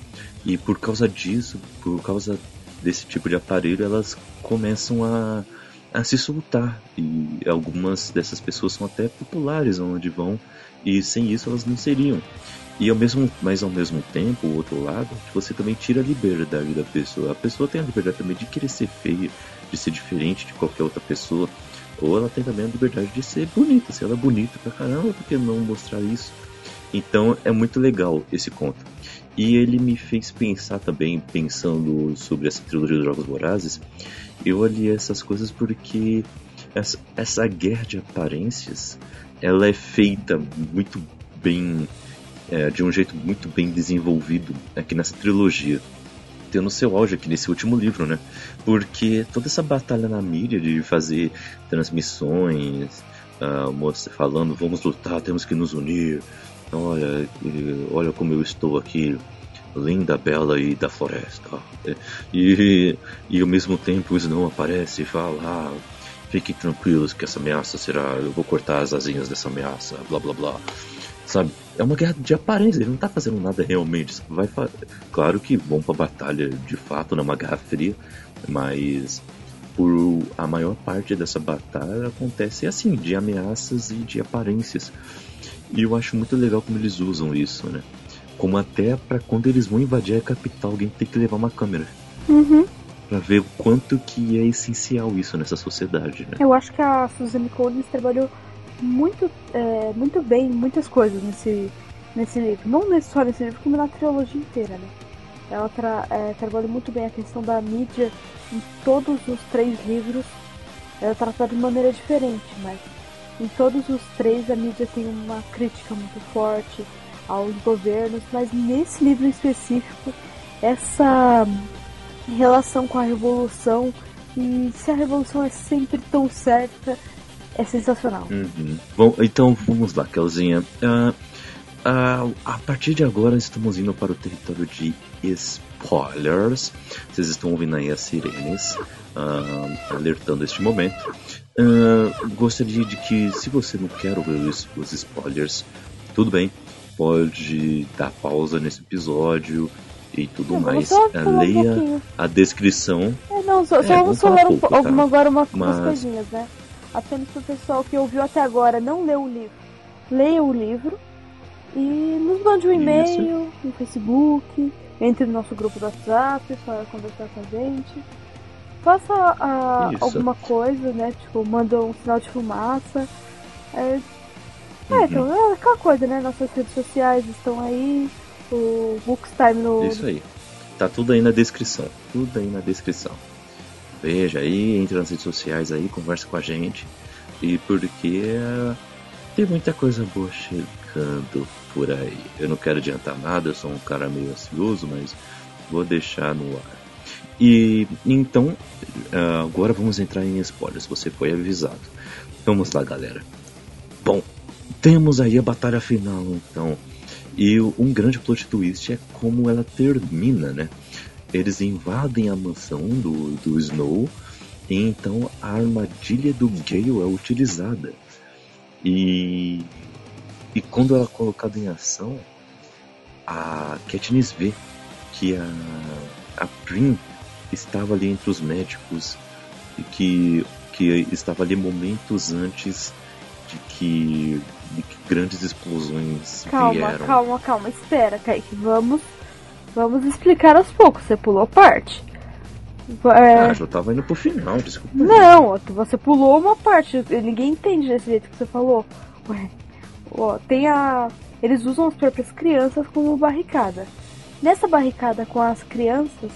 E por causa disso, por causa desse tipo de aparelho, elas começam a, a se soltar. E algumas dessas pessoas são até populares onde vão, e sem isso elas não seriam. E ao mesmo, mas ao mesmo tempo, o outro lado, você também tira a liberdade da pessoa. A pessoa tem a liberdade também de querer ser feia, de ser diferente de qualquer outra pessoa. Ou ela tem também a liberdade de ser bonita. Se ela é bonita pra caramba, por que não mostrar isso? Então é muito legal esse conto. E ele me fez pensar também, pensando sobre essa trilogia dos Jogos Vorazes, eu olhei essas coisas porque essa, essa guerra de aparências, ela é feita muito bem, é, de um jeito muito bem desenvolvido aqui nessa trilogia. Tendo seu auge aqui nesse último livro, né? Porque toda essa batalha na mídia de fazer transmissões, moça falando, vamos lutar, temos que nos unir, olha, olha como eu estou aqui, linda, bela e da floresta. E, e ao mesmo tempo o Snow aparece e fala, ah, fiquem tranquilos que essa ameaça será, eu vou cortar as asinhas dessa ameaça, blá blá blá. Sabe? É uma guerra de aparência, ele não tá fazendo nada realmente. Vai fa... Claro que vão pra batalha de fato, numa guerra fria, mas por a maior parte dessa batalha acontece assim, de ameaças e de aparências. E eu acho muito legal como eles usam isso, né? Como até para quando eles vão invadir a capital, alguém tem que levar uma câmera Uhum. Pra ver o quanto que é essencial isso nessa sociedade, né? Eu acho que a Suzanne Collins trabalhou muito, é, muito bem em muitas coisas nesse, nesse livro. Não só nesse livro, como na trilogia inteira, né? Ela tra é, trabalhou muito bem a questão da mídia em todos os três livros. Ela é tratada de maneira diferente, mas em todos os três a mídia tem uma crítica muito forte aos governos, mas nesse livro específico, essa relação com a revolução. E se a revolução é sempre tão certa, é sensacional. Uhum. Bom, então vamos lá, Kelzinha. Ah, ah, a partir de agora estamos indo para o território de spoilers. Vocês estão ouvindo aí as sirenes ah, alertando este momento. Ah, gostaria de que, se você não quer ouvir os, os spoilers, tudo bem, pode dar pausa nesse episódio e tudo Não, mais. só um leia pouquinho. a descrição. É, não, só, É, só vamos falar falar um, pouco, po- tá? alguma- agora uma, Mas- umas coisinhas, né? Apenas pro pessoal que ouviu até agora não leu o livro. Leia o livro e nos mande um e-mail, no Facebook, entre no nosso grupo do WhatsApp para conversar com a gente. Faça Isso. alguma coisa, né? Tipo, manda um sinal de fumaça. É, Uhum. é, então, é aquela coisa, né? Nossas redes sociais estão aí. O Bookstime no. Isso aí. Tá tudo aí na descrição. Tudo aí na descrição. Veja aí, entre nas redes sociais aí, conversa com a gente. E porque eh, tem muita coisa boa chegando por aí. Eu não quero adiantar nada, eu sou um cara meio ansioso, mas vou deixar no ar. E então, ah, agora vamos entrar em spoilers. Você foi avisado. Vamos lá, galera. Bom, temos aí a batalha final, então. E um grande plot twist é como ela termina, né? Eles invadem a mansão do, do Snow e então a armadilha do Gale é utilizada. E, e quando ela é colocada em ação, a Katniss vê que a, a Prim estava ali entre os médicos e que, que estava ali momentos antes de que, de que grandes explosões Calma, vieram. calma, calma. Espera, Kaique. Vamos, vamos explicar aos poucos. Você pulou parte. É, Ah, já tava indo pro final, desculpa. Não, você pulou uma parte. Ninguém entende desse jeito que você falou. Ué, ó, tem a. Eles usam as próprias crianças como barricada. Nessa barricada com as crianças,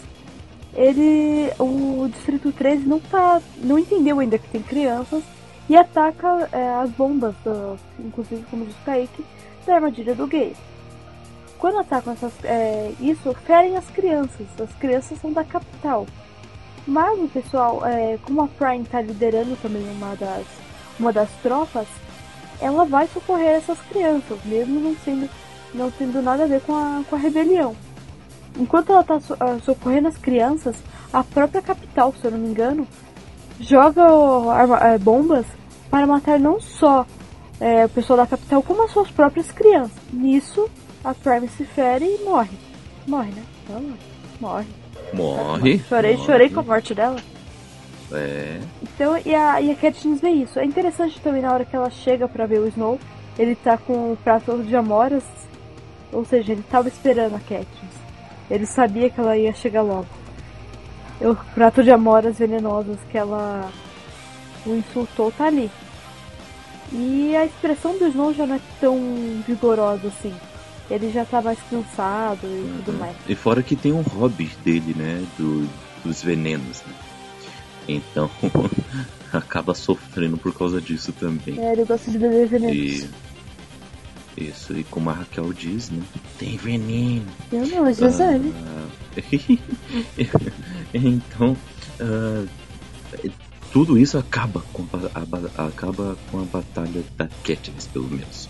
ele. O Distrito 13 não tá. não entendeu ainda que tem crianças e ataca é, as bombas, do- inclusive como diz Kaique, da armadilha do gay. Quando atacam essas, é, isso, ferem as crianças. As crianças são da capital. Mas o pessoal, é, como a Prime tá liderando também uma das, uma das tropas, ela vai socorrer essas crianças, mesmo não sendo não tendo nada a ver com a, com a rebelião. Enquanto ela tá so- ah, socorrendo as crianças, a própria capital, se eu não me engano, joga eh, bombas para matar não só eh, o pessoal da capital, como as suas próprias crianças. Nisso, a Prime se fere e morre. Morre, né? Ela morre. Morre. Morre. Chorei, morre. chorei com a morte dela. É. Então, e a, e a Katniss vê isso. É interessante também na hora que ela chega pra ver o Snow, ele tá com o prato de amoras, ou seja, ele tava esperando a Katniss. Ele sabia que ela ia chegar logo. O prato de amoras venenosas que ela o insultou tá ali. E a expressão do Snow já não é tão vigorosa assim. Ele já tá mais cansado e tudo mais. E fora que tem um hobby dele, né? Do, dos venenos, né? Então acaba sofrendo por causa disso também. É, ele gosta de beber veneno. E. Isso, e como a Raquel diz, né? Tem veneno. Eu não, é Gisele. Ah, então, ah, tudo isso acaba com a, ba- acaba com a batalha da Katniss, pelo menos.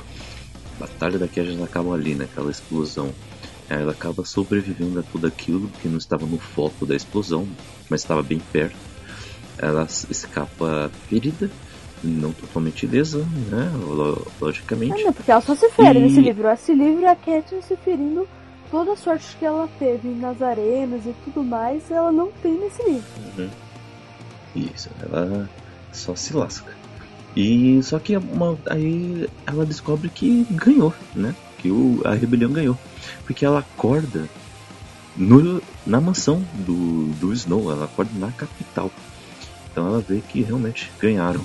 A batalha da Katniss acaba ali, naquela explosão. Ela acaba sobrevivendo a tudo aquilo que não estava no foco da explosão, mas estava bem perto. Ela escapa ferida, não totalmente ilesa, né? lo- Ah, Logicamente. não, porque ela só se fere E- nesse livro. Esse livro é a Katniss se ferindo toda a sorte que ela teve nas arenas e tudo mais, ela não tem nesse livro. Uhum. Isso, ela só se lasca. E só que uma, aí ela descobre que ganhou, né? Que o, a rebelião ganhou. Porque ela acorda no, na mansão do, do Snow, ela acorda na capital. Então ela vê que realmente ganharam.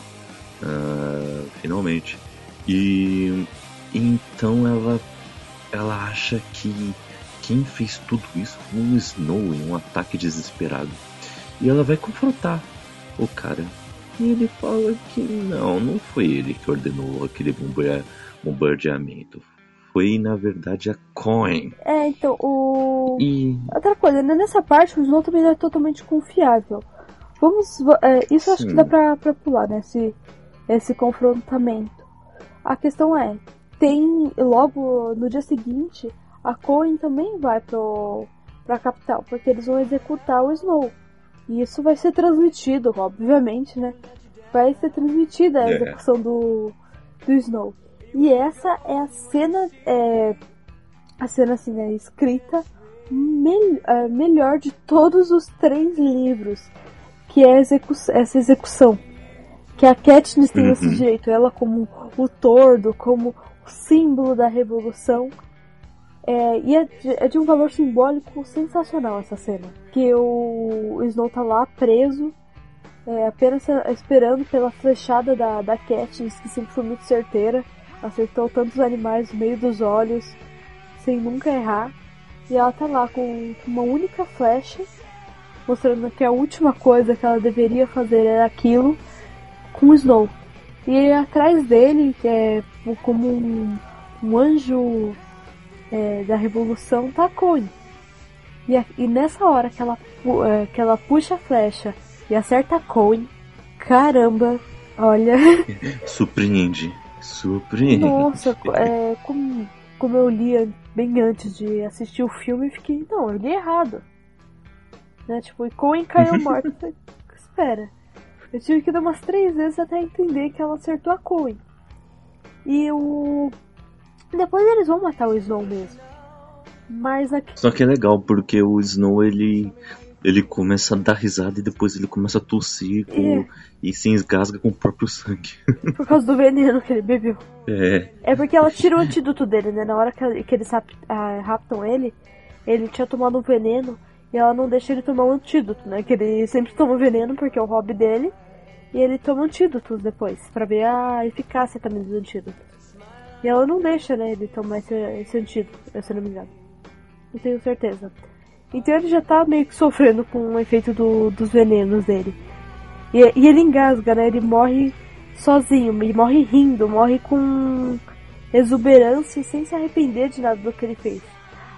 Ah, finalmente. E então ela, ela acha que quem fez tudo isso foi o Snow em um ataque desesperado. E ela vai confrontar o cara. E ele fala que não, não foi ele que ordenou aquele bombardea- bombardeamento. foi na verdade a Coin. É, então, o. E Outra coisa, né? nessa parte o Snow também não é totalmente confiável. Vamos. é, isso eu acho que Sim. dá pra, pra pular, né? Esse, esse confrontamento. A questão é, tem. Logo no dia seguinte, a Coen também vai pro, pra capital, porque eles vão executar o Snow. E isso vai ser transmitido, obviamente, né? Vai ser transmitida a É. execução do, do Snow. E essa é a cena. É, a cena assim, né, escrita mel- eh, melhor de todos os três livros, que é a execu- essa execução. Que a Katniss tem esse Uhum. direito, ela como o tordo, como o símbolo da revolução. É, e é de, é de um valor simbólico sensacional essa cena. Que o, o Snow tá lá preso, é, apenas esperando pela flechada da, da Katniss, que sempre foi muito certeira. Acertou tantos animais no meio dos olhos, sem nunca errar. E ela tá lá com uma única flecha, mostrando que a última coisa que ela deveria fazer era aquilo, com o Snow. E atrás dele, que é como um, um anjo é, da revolução, tá a Coin. E, e nessa hora que ela, é, que ela puxa a flecha e acerta a Coin, caramba, olha. surpreende. Surpreende. Nossa, é, como, como eu li bem antes de assistir o filme, fiquei, não, eu li errado. Né? Tipo, e Coen caiu morto. Espera. Eu tive que dar umas três vezes até entender que ela acertou a Coen. E o. Depois eles vão matar o Snow mesmo. Mas aqui. Só que é legal porque o Snow ele ele começa a dar risada e depois ele começa a tossir com- É. e se engasga com o próprio sangue. Por causa do veneno que ele bebeu. É, É porque ela tira o antídoto dele, né? Na hora que, eles ah, raptam ele, ele tinha tomado um veneno e ela não deixa ele tomar um antídoto, né? Que ele sempre toma veneno porque é o hobby dele. E ele toma antídotos depois, pra ver a eficácia também dos antídotos. E ela não deixa, né, ele tomar esse, esse antídoto, se eu não me engano. Não tenho certeza. Então ele já tá meio que sofrendo com o efeito do- dos venenos dele. E, e ele engasga, né? Ele morre sozinho, e morre rindo, morre com exuberância e sem se arrepender de nada do que ele fez.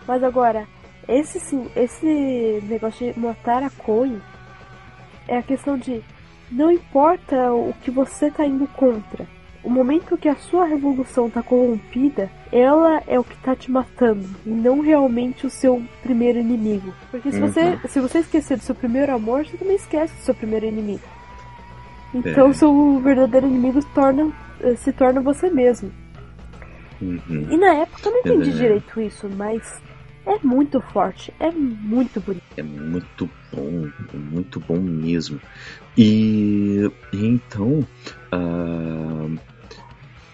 Mas agora, esse sim, esse negócio de matar a Coin é a questão de não importa o que você tá indo contra. O momento que a sua revolução tá corrompida, ela é o que tá te matando, e não realmente o seu primeiro inimigo. Porque se Uhum. você, se você esquecer do seu primeiro amor, você também esquece do seu primeiro inimigo. Então É. seu verdadeiro inimigo torna, eh, se torna você mesmo. uhum. E na época eu não entendi É. direito isso, mas é muito forte, é muito bonito. É muito bom, é muito bom mesmo. E, e então ah,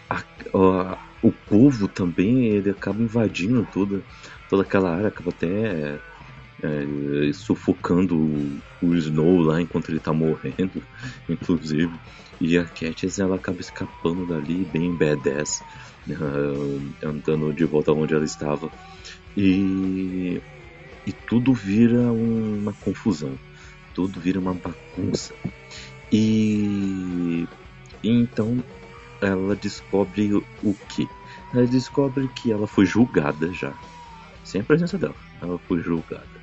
a- a- o povo também ele acaba invadindo toda, toda aquela área, acaba até é, sufocando o, Snow lá enquanto ele tá morrendo, inclusive. E a Katniss ela acaba escapando dali bem badass, ah, andando de volta onde ela estava. E e tudo vira uma confusão, tudo vira uma bagunça. E, e então ela descobre o, que? Ela descobre que ela foi julgada já, sem a presença dela. Ela foi julgada.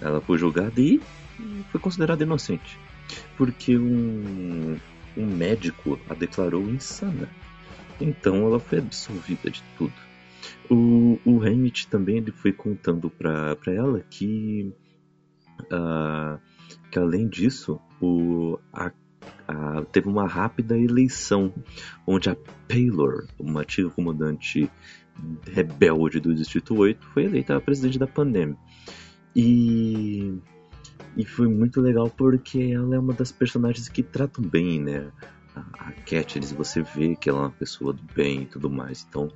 Ela foi julgada e foi considerada inocente, porque um, um médico a declarou insana. Então ela foi absolvida de tudo. O, o também ele foi contando pra ela que, ah, que além disso, o, a, a- teve uma rápida eleição onde a Paylor, uma antiga comandante rebelde do Distrito 8, foi eleita presidente da Pandem. E, e foi muito legal porque ela é uma das personagens que tratam bem, né? A, a você vê que ela é uma pessoa do bem e tudo mais. Então,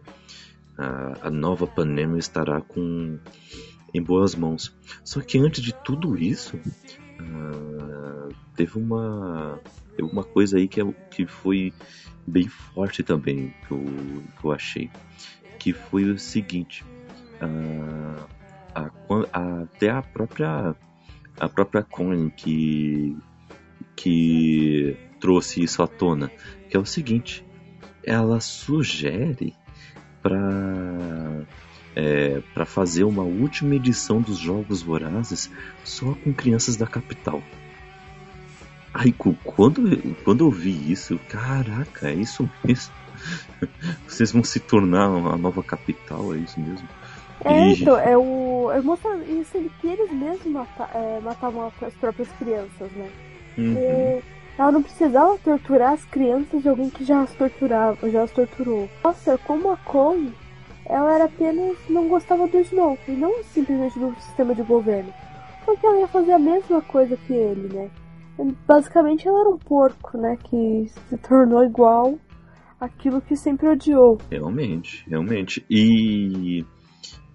a, nova Panem estará com em boas mãos. Só que antes de tudo isso, ah, teve uma uma coisa aí que, é- que foi bem forte também que eu, que eu achei, que foi o seguinte, ah, a- a- até a própria a própria Coin que que trouxe isso à tona, que é o seguinte, ela sugere para é, para fazer uma última edição dos Jogos Vorazes só com crianças da capital. Aí quando, quando eu vi isso, caraca, é isso mesmo. Vocês vão se tornar a nova capital, é isso mesmo? É, E- então, é o. É mostra isso que eles mesmos mata, é, matavam as próprias crianças, né? Uhum. E ela não precisava torturar as crianças de alguém que já as torturava, já as torturou. Mostra como a Connie, ela era apenas não gostava do Snow, e não simplesmente do sistema de governo. Porque ela ia fazer a mesma coisa que ele, né? Basicamente ela era um porco, né? Que se tornou igual aquilo que sempre odiou. Realmente, realmente. E,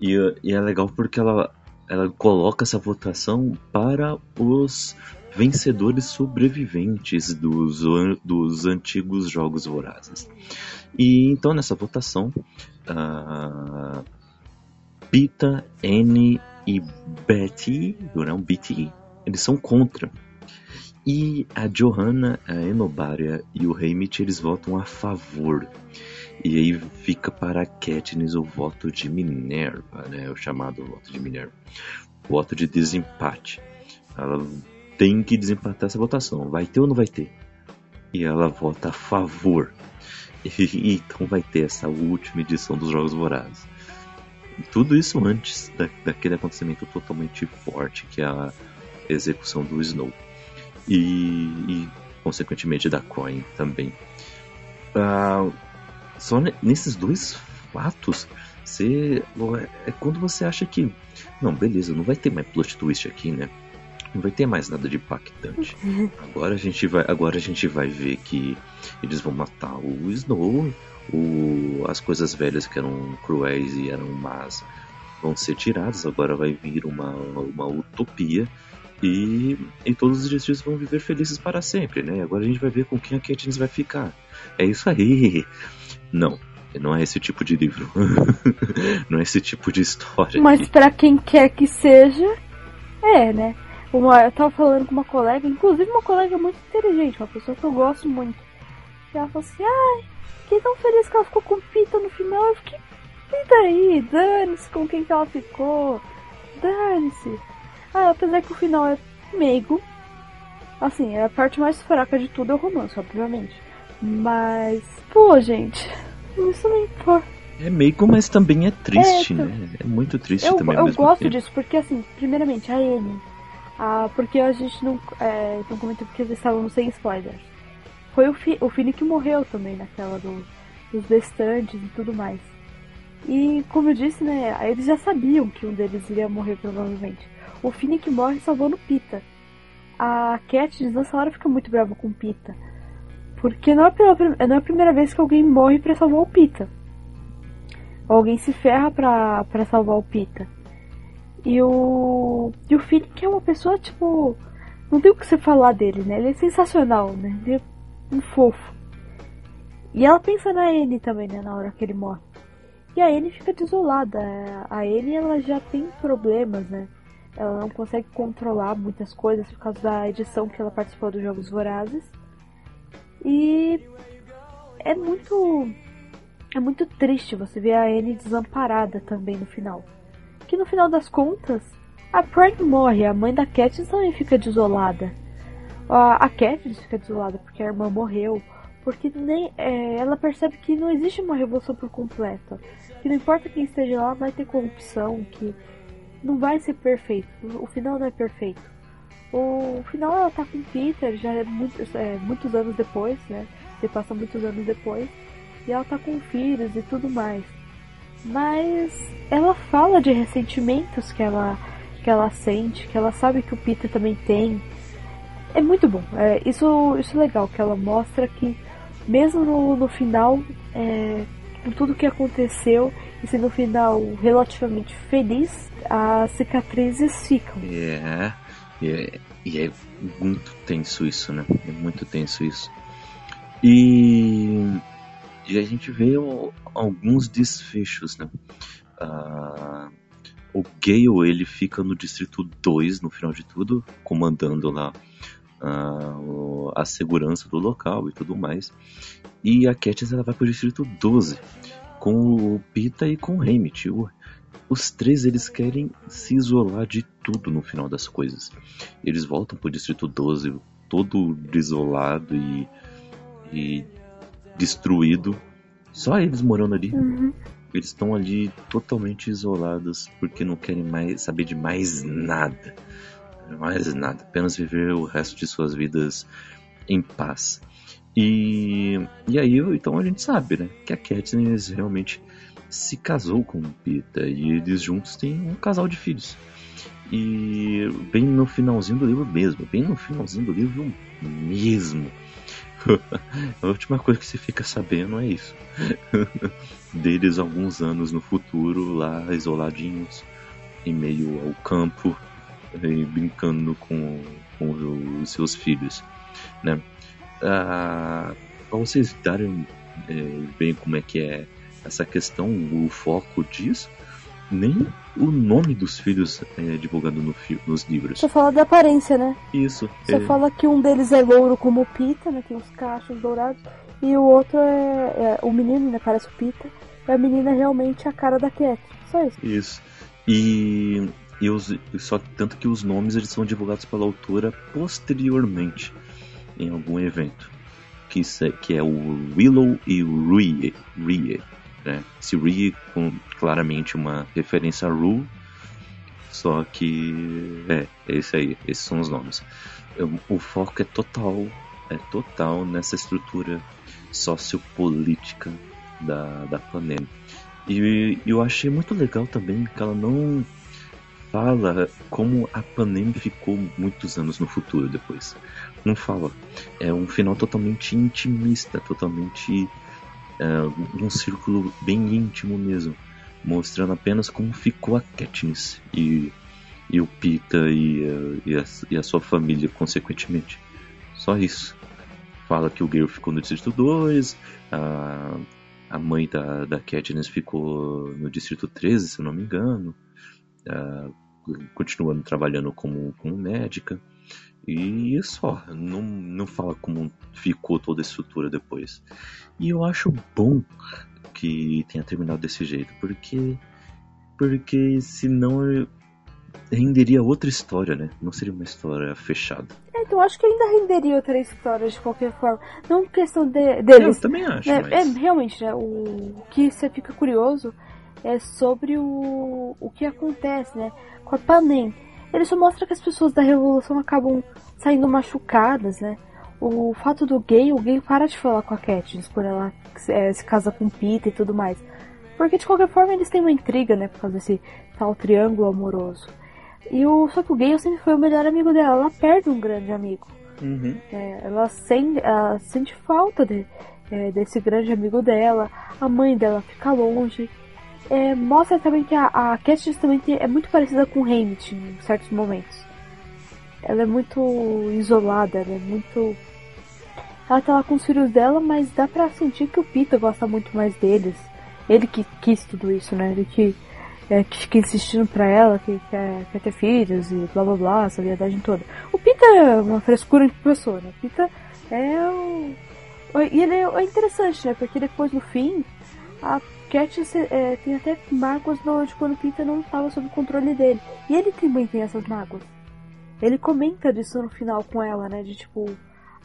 e, e é legal porque ela, ela coloca essa votação para os vencedores sobreviventes dos, dos antigos Jogos Vorazes. E então nessa votação, ah, Pita, Annie e Betty, não, Betty, eles são contra. E a Johanna, a Enobaria e o Heimit, eles votam a favor. E aí fica para a Katniss o voto de Minerva, né? O chamado voto de Minerva. Voto de desempate. Ela tem que desempatar essa votação. Vai ter ou não vai ter? E ela vota a favor. E, então vai ter essa última edição dos Jogos Vorazes. Tudo isso antes da, daquele acontecimento totalmente forte que é a execução do Snow. E, e consequentemente da Coin também. Ah, só ne- nesses dois fatos, você, é quando você acha que, não, beleza, não vai ter mais plot twist aqui, né? Não vai ter mais nada de impactante. Agora a gente vai, agora a gente vai ver que eles vão matar o Snow, o, as coisas velhas que eram cruéis e eram más vão ser tiradas. Agora vai vir uma, uma utopia e, e todos os distritos vão viver felizes para sempre, né? Agora a gente vai ver com quem a Katniss vai ficar. É isso aí. Não, não é esse tipo de livro. não é esse tipo de história. Mas pra quem quer que seja, é, né? Uma, eu tava falando com uma colega, inclusive uma colega muito inteligente, uma pessoa que eu gosto muito. E ela falou assim, ai, fiquei tão feliz que ela ficou com Pita no final. Eu fiquei, e daí? Dane-se com quem que ela ficou. Dane-se. Ah, apesar que o final é meigo. Assim, a parte mais fraca de tudo é o romance, obviamente. Mas, pô, gente, isso não importa. É meio, mas também é triste, É, então- né? É muito triste Eu, também eu gosto tempo. disso, porque assim, primeiramente, a Anne. Ah, porque a gente não, é, não comentou porque eles estavam sem spoilers. Foi o, Fi, o que morreu também naquela do, dos bestantes e tudo mais. E como eu disse, né, eles já sabiam que um deles iria morrer provavelmente. O que morre salvando Pita. A Katniss nessa hora fica muito brava com Pita. Porque não é, pela, não é a primeira vez que alguém morre pra salvar o Pita. Ou alguém se ferra pra, pra salvar o Pita. E o. E o Finn que é uma pessoa, tipo. Não tem o que você falar dele, né? Ele é sensacional, né? Ele é um fofo. E ela pensa na Anne também, né? Na hora que ele morre. E a Anne fica desolada. A Anne, ela já tem problemas, né? Ela não consegue controlar muitas coisas por causa da edição que ela participou dos Jogos Vorazes. E é muito é muito triste você ver a Anne desamparada também no final. Que no final das contas, a Prime morre, a mãe da Katniss também fica desolada. A, Katniss fica desolada porque a irmã morreu, porque nem é, ela percebe que não existe uma revolução por completo. Que não importa quem esteja lá, vai ter corrupção, que não vai ser perfeito. O, final não é perfeito. O, final ela tá com Peter, já é, muitos é muitos anos depois, né? Se passa muitos anos depois. E ela tá com filhos e tudo mais. Mas ela fala de ressentimentos que ela, que ela sente, que ela sabe que o Peter também tem. É muito bom. É, isso, isso é legal, que ela mostra que mesmo no, no final, é, com tudo que aconteceu, e se no final relativamente feliz, as cicatrizes ficam. É, é, e é muito tenso isso, né? É muito tenso isso. E, e a gente vê o- alguns desfechos, né? Ah, o Gale, ele fica no Distrito 2, no final de tudo, comandando lá ah, a segurança do local e tudo mais. E a Katniss, ela vai pro Distrito 12, com o Pita e com o Hammett. O- Os três eles querem se isolar de tudo no final das coisas. Eles voltam pro Distrito 12 todo desolado e, e destruído. Só eles morando ali. Uhum. Eles estão ali totalmente isolados porque não querem mais saber de mais nada. Mais nada. Apenas viver o resto de suas vidas em paz. E, e aí, então a gente sabe, né? Que a Katniss realmente se casou com o Pita e eles juntos têm um casal de filhos. E bem no finalzinho do livro mesmo, bem no finalzinho do livro mesmo. a última coisa que você fica sabendo é isso. Deles alguns anos no futuro, lá isoladinhos, em meio ao campo, e brincando com, com os seus filhos, né? Ah, para vocês darem é, bem como é que é essa questão, o foco disso, nem o nome dos filhos é divulgado no fi- nos livros. Só fala da aparência, né? Isso. Só é, fala que um deles é louro como o Pita, né? Tem os cachos dourados. E o outro é, é- o menino, né? Parece o Pita. E a menina é realmente a cara da Cat. Só isso. Isso. E, e os, só tanto que os nomes eles são divulgados pela autora posteriormente em algum evento. Que, que é o Willow e o Rie. Rie né? Rie com claramente uma referência a Rue. Só que é, é esse aí, esses são os nomes. O foco é total, é total nessa estrutura sociopolítica da, da Panem. E eu achei muito legal também que ela não fala como a Panem ficou muitos anos no futuro depois. Não fala. É um final totalmente intimista, totalmente é, um círculo bem íntimo mesmo, mostrando apenas como ficou a Katniss e, e o Pita e, a- e, a, e a sua família consequentemente. Só isso. Fala que o Gale ficou no Distrito 2, a, a mãe da, da Katniss ficou no Distrito 13, se não me engano, continuando trabalhando como, como médica. E só, não, não fala como ficou toda a estrutura depois. E eu acho bom que tenha terminado desse jeito, porque porque senão renderia outra história, né? Não seria uma história fechada. É, Então acho que ainda renderia outra história de qualquer forma. Não questão de, deles. Eu também acho, É, mas... é, realmente, né? O, o que você fica curioso é sobre o, o que acontece, né? Com a Panem. Ele só mostra que as pessoas da Revolução acabam saindo machucadas, né? O fato do gay, o gay para de falar com a Katniss por ela é, se casa com Peter e tudo mais. Porque de qualquer forma eles têm uma intriga, né? Por causa desse tal triângulo amoroso. E o, só que o Gale sempre foi o melhor amigo dela. Ela perde um grande amigo. Uhum. É, ela, sente, ela sente falta de- é, desse grande amigo dela. A mãe dela fica longe. É, mostra também que a, a Katniss também tem- é muito parecida com Hammett em certos momentos. Ela é muito isolada, ela é muito. Ela tá lá com os filhos dela, mas dá pra sentir que o Peter gosta muito mais deles. Ele que quis tudo isso, né? Ele que, é, que fica insistindo pra ela que quer, quer ter filhos e blá blá blá, essa viadagem toda. O Peter é uma frescura em pessoa, né? O Peter é o. E ele é interessante, né? Porque depois no fim, a Katniss é, tem até mágoas de quando Peter não estava sob o controle dele. E ele também tem essas mágoas. Ele comenta disso no final com ela, né? De tipo,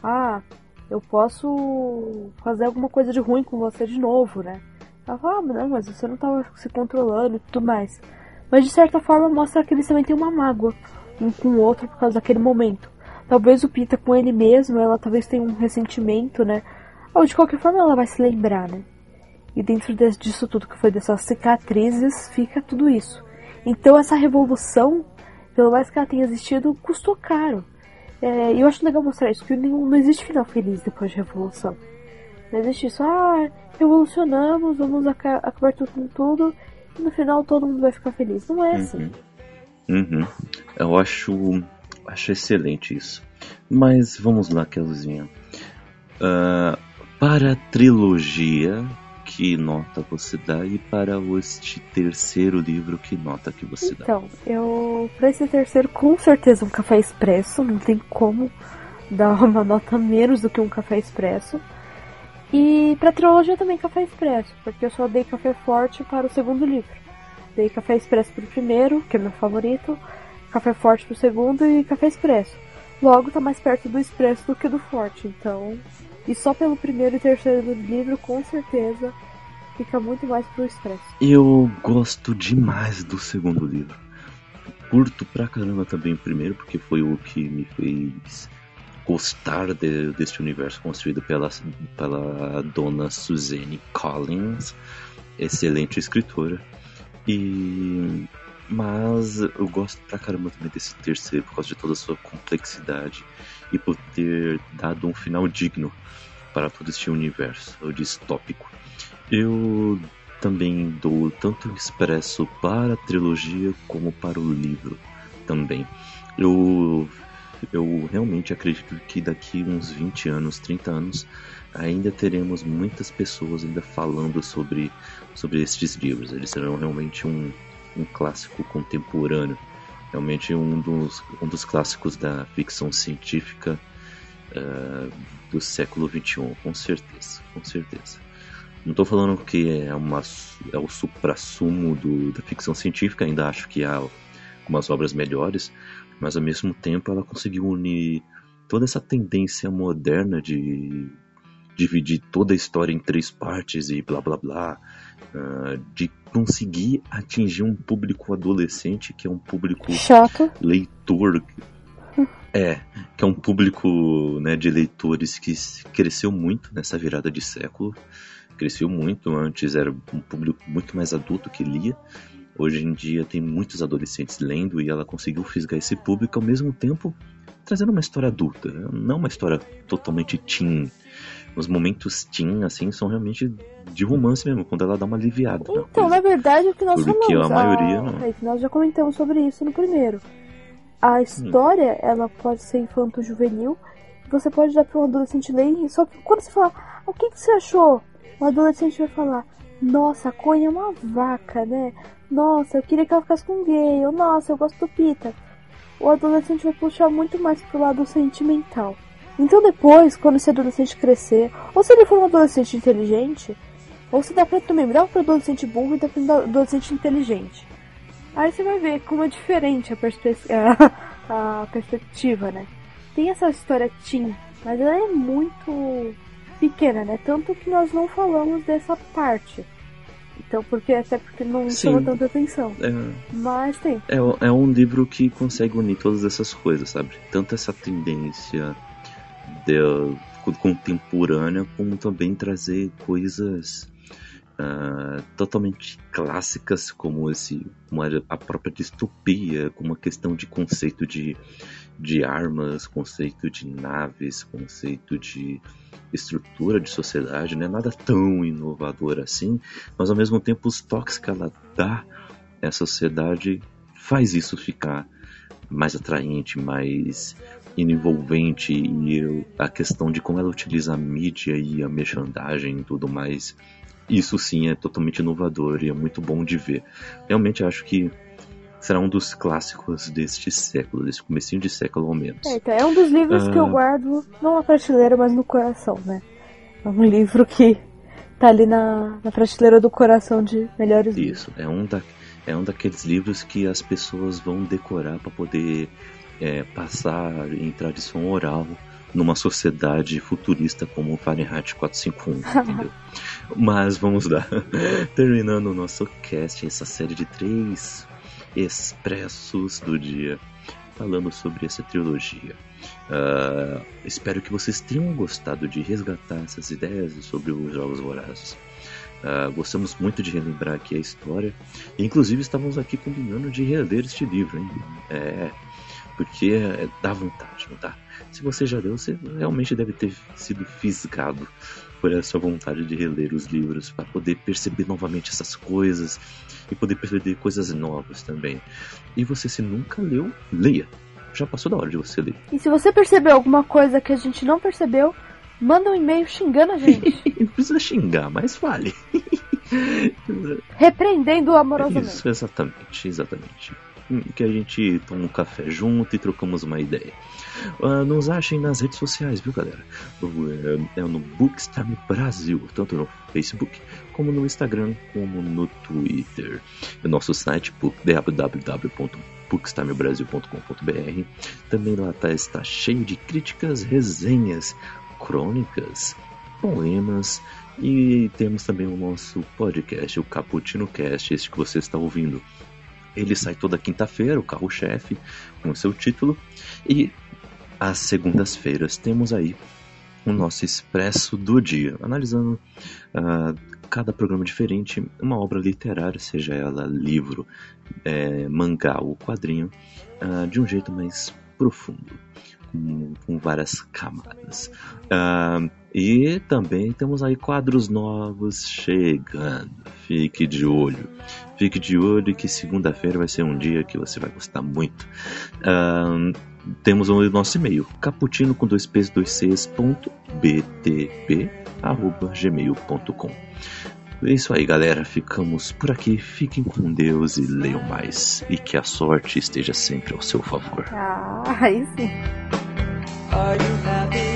ah, eu posso fazer alguma coisa de ruim com você de novo, né? Ela fala, ah, não, mas você não tava se controlando e tudo mais. Mas de certa forma mostra que eles também têm uma mágoa um com o outro por causa daquele momento. Talvez o Pita com ele mesmo, ela talvez tenha um ressentimento, né? Ou de qualquer forma ela vai se lembrar, né? E dentro de- disso tudo que foi dessas cicatrizes, fica tudo isso. Então essa revolução, pelo mais que ela tenha existido, custou caro. É, eu acho legal mostrar isso, que nenhum, não existe final feliz depois de revolução. Não existe isso, ah, revolucionamos, vamos aca- acabar tudo com tudo, e no final todo mundo vai ficar feliz. Não é assim. Uhum. Eu acho, acho excelente isso. Mas vamos lá, Kelzinha. Ah, para a trilogia, que nota você dá? E para este terceiro livro, que nota que você dá? Então, eu. Pra esse terceiro, com certeza um café expresso. Não tem como dar uma nota menos do que um café expresso. E pra trilogia também Café Expresso, porque eu só dei Café Forte para o segundo livro. Dei Café Expresso pro primeiro, que é meu favorito, Café Forte pro segundo e Café Expresso. Logo tá mais perto do Expresso do que do Forte, então. E só pelo primeiro e terceiro livro, com certeza, fica muito mais pro Expresso. Eu gosto demais do segundo livro. Curto pra caramba também o primeiro, porque foi o que me fez gostar de, deste universo construído pela, pela dona Suzanne Collins, excelente escritora. E mas eu gosto pra caramba também desse terceiro por causa de toda a sua complexidade e por ter dado um final digno para todo este universo distópico. Eu também dou tanto expresso para a trilogia como para o livro também. Eu eu realmente acredito que daqui uns 20 anos, 30 anos, ainda teremos muitas pessoas ainda falando sobre, sobre estes livros. Eles serão realmente um, um clássico contemporâneo, realmente um dos, um dos clássicos da ficção científica uh, do século XXI, com certeza, com certeza. Não estou falando que é, uma, é o supra-sumo da ficção científica, ainda acho que há algumas obras melhores, mas ao mesmo tempo ela conseguiu unir toda essa tendência moderna de dividir toda a história em três partes e blá blá blá, uh, de conseguir atingir um público adolescente que é um público Chato. leitor. É, que é um público né, de leitores que cresceu muito nessa virada de século. Cresceu muito, antes era um público muito mais adulto que lia. Hoje em dia tem muitos adolescentes lendo e ela conseguiu fisgar esse público ao mesmo tempo trazendo uma história adulta, né? não uma história totalmente teen. Os momentos teen, assim, são realmente de romance mesmo, quando ela dá uma aliviada. Então, na verdade, o que nós Porque falamos... a maioria ah, é que Nós já comentamos sobre isso no primeiro. A história, ela pode ser infanto-juvenil, você pode dar para um adolescente ler, só que quando você fala, "Ah, o que, que você achou? O adolescente vai falar, nossa, a Conha é uma vaca, né? Nossa, eu queria que ela ficasse com gay, ou nossa, eu gosto do Pita. O adolescente vai puxar muito mais pro lado sentimental. Então depois, quando esse adolescente crescer, ou se ele for um adolescente inteligente, ou se dá pra também dá pra adolescente burro e dá pra adolescente inteligente. Aí você vai ver como é diferente a, perspe a, a perspectiva, né? Tem essa história teen, mas ela é muito pequena, né? Tanto que nós não falamos dessa parte. Então, porque até porque não Sim. chama tanta atenção. É, Mas tem. é, é um livro que consegue unir todas essas coisas, sabe? Tanto essa tendência de, contemporânea, como também trazer coisas ah, totalmente clássicas, como esse, como a própria distopia, como a questão de conceito de, de armas, conceito de naves, conceito de estrutura de sociedade, não é nada tão inovador assim, mas ao mesmo tempo os toques que ela dá à sociedade faz isso ficar mais atraente, mais envolvente e a questão de como ela utiliza a mídia e a merchandising e tudo mais, isso sim é totalmente inovador e é muito bom de ver. Realmente acho que será um dos clássicos deste século, desse comecinho de século ao menos. É, então, é um dos livros que eu Ah. guardo, não na prateleira, mas no coração, né? É um livro que tá ali na, na prateleira do coração de melhores livros. Isso, é um, da, é um daqueles livros que as pessoas vão decorar para poder é, passar em tradição oral numa sociedade futurista como o Fahrenheit 451, entendeu? Mas vamos lá. Terminando o nosso cast, essa série de três expressos do dia, falando sobre essa trilogia. Ah, espero que vocês tenham gostado de resgatar essas ideias sobre os Jogos Vorazes. Ah, gostamos muito de relembrar aqui a história. Inclusive estávamos aqui combinando de reler este livro, hein? É, porque é, dá vontade, não dá? Se você já leu, você realmente deve ter sido fisgado por essa vontade de reler os livros para poder perceber novamente essas coisas e poder perceber coisas novas também. E você, se nunca leu, leia. Já passou da hora de você ler. E se você percebeu alguma coisa que a gente não percebeu, manda um e-mail xingando a gente. Não precisa xingar, mas fale. repreendendo amorosamente. Isso, exatamente, exatamente. hum, que a gente toma um café junto e trocamos uma ideia. Uh, nos achem nas redes sociais, viu, galera? É, é no Bookstime Brasil, tanto no Facebook como no Instagram, como no Twitter. O nosso site www.bookstimebrasil.com.br também lá tá, está cheio de críticas, resenhas, crônicas, poemas e temos também o nosso podcast, o Caputino Cast, este que você está ouvindo. Ele sai toda quinta-feira, o carro-chefe, com o seu título. E às segundas-feiras temos aí o nosso Expresso do Dia, analisando uh, cada programa diferente, uma obra literária, seja ela livro, é, mangá ou quadrinho, uh, de um jeito mais profundo, com, com várias camadas. Uh, e também temos aí quadros novos chegando. Fique de olho. Fique de olho que segunda-feira vai ser um dia que você vai gostar muito. Uh, temos o nosso e-mail, caputino com dois p's, dois c's, ponto, arroba, gmail.com. É isso aí, galera. Ficamos por aqui. Fiquem com Deus e leiam mais. E que a sorte esteja sempre ao seu favor. Ah, aí sim. Are you happy?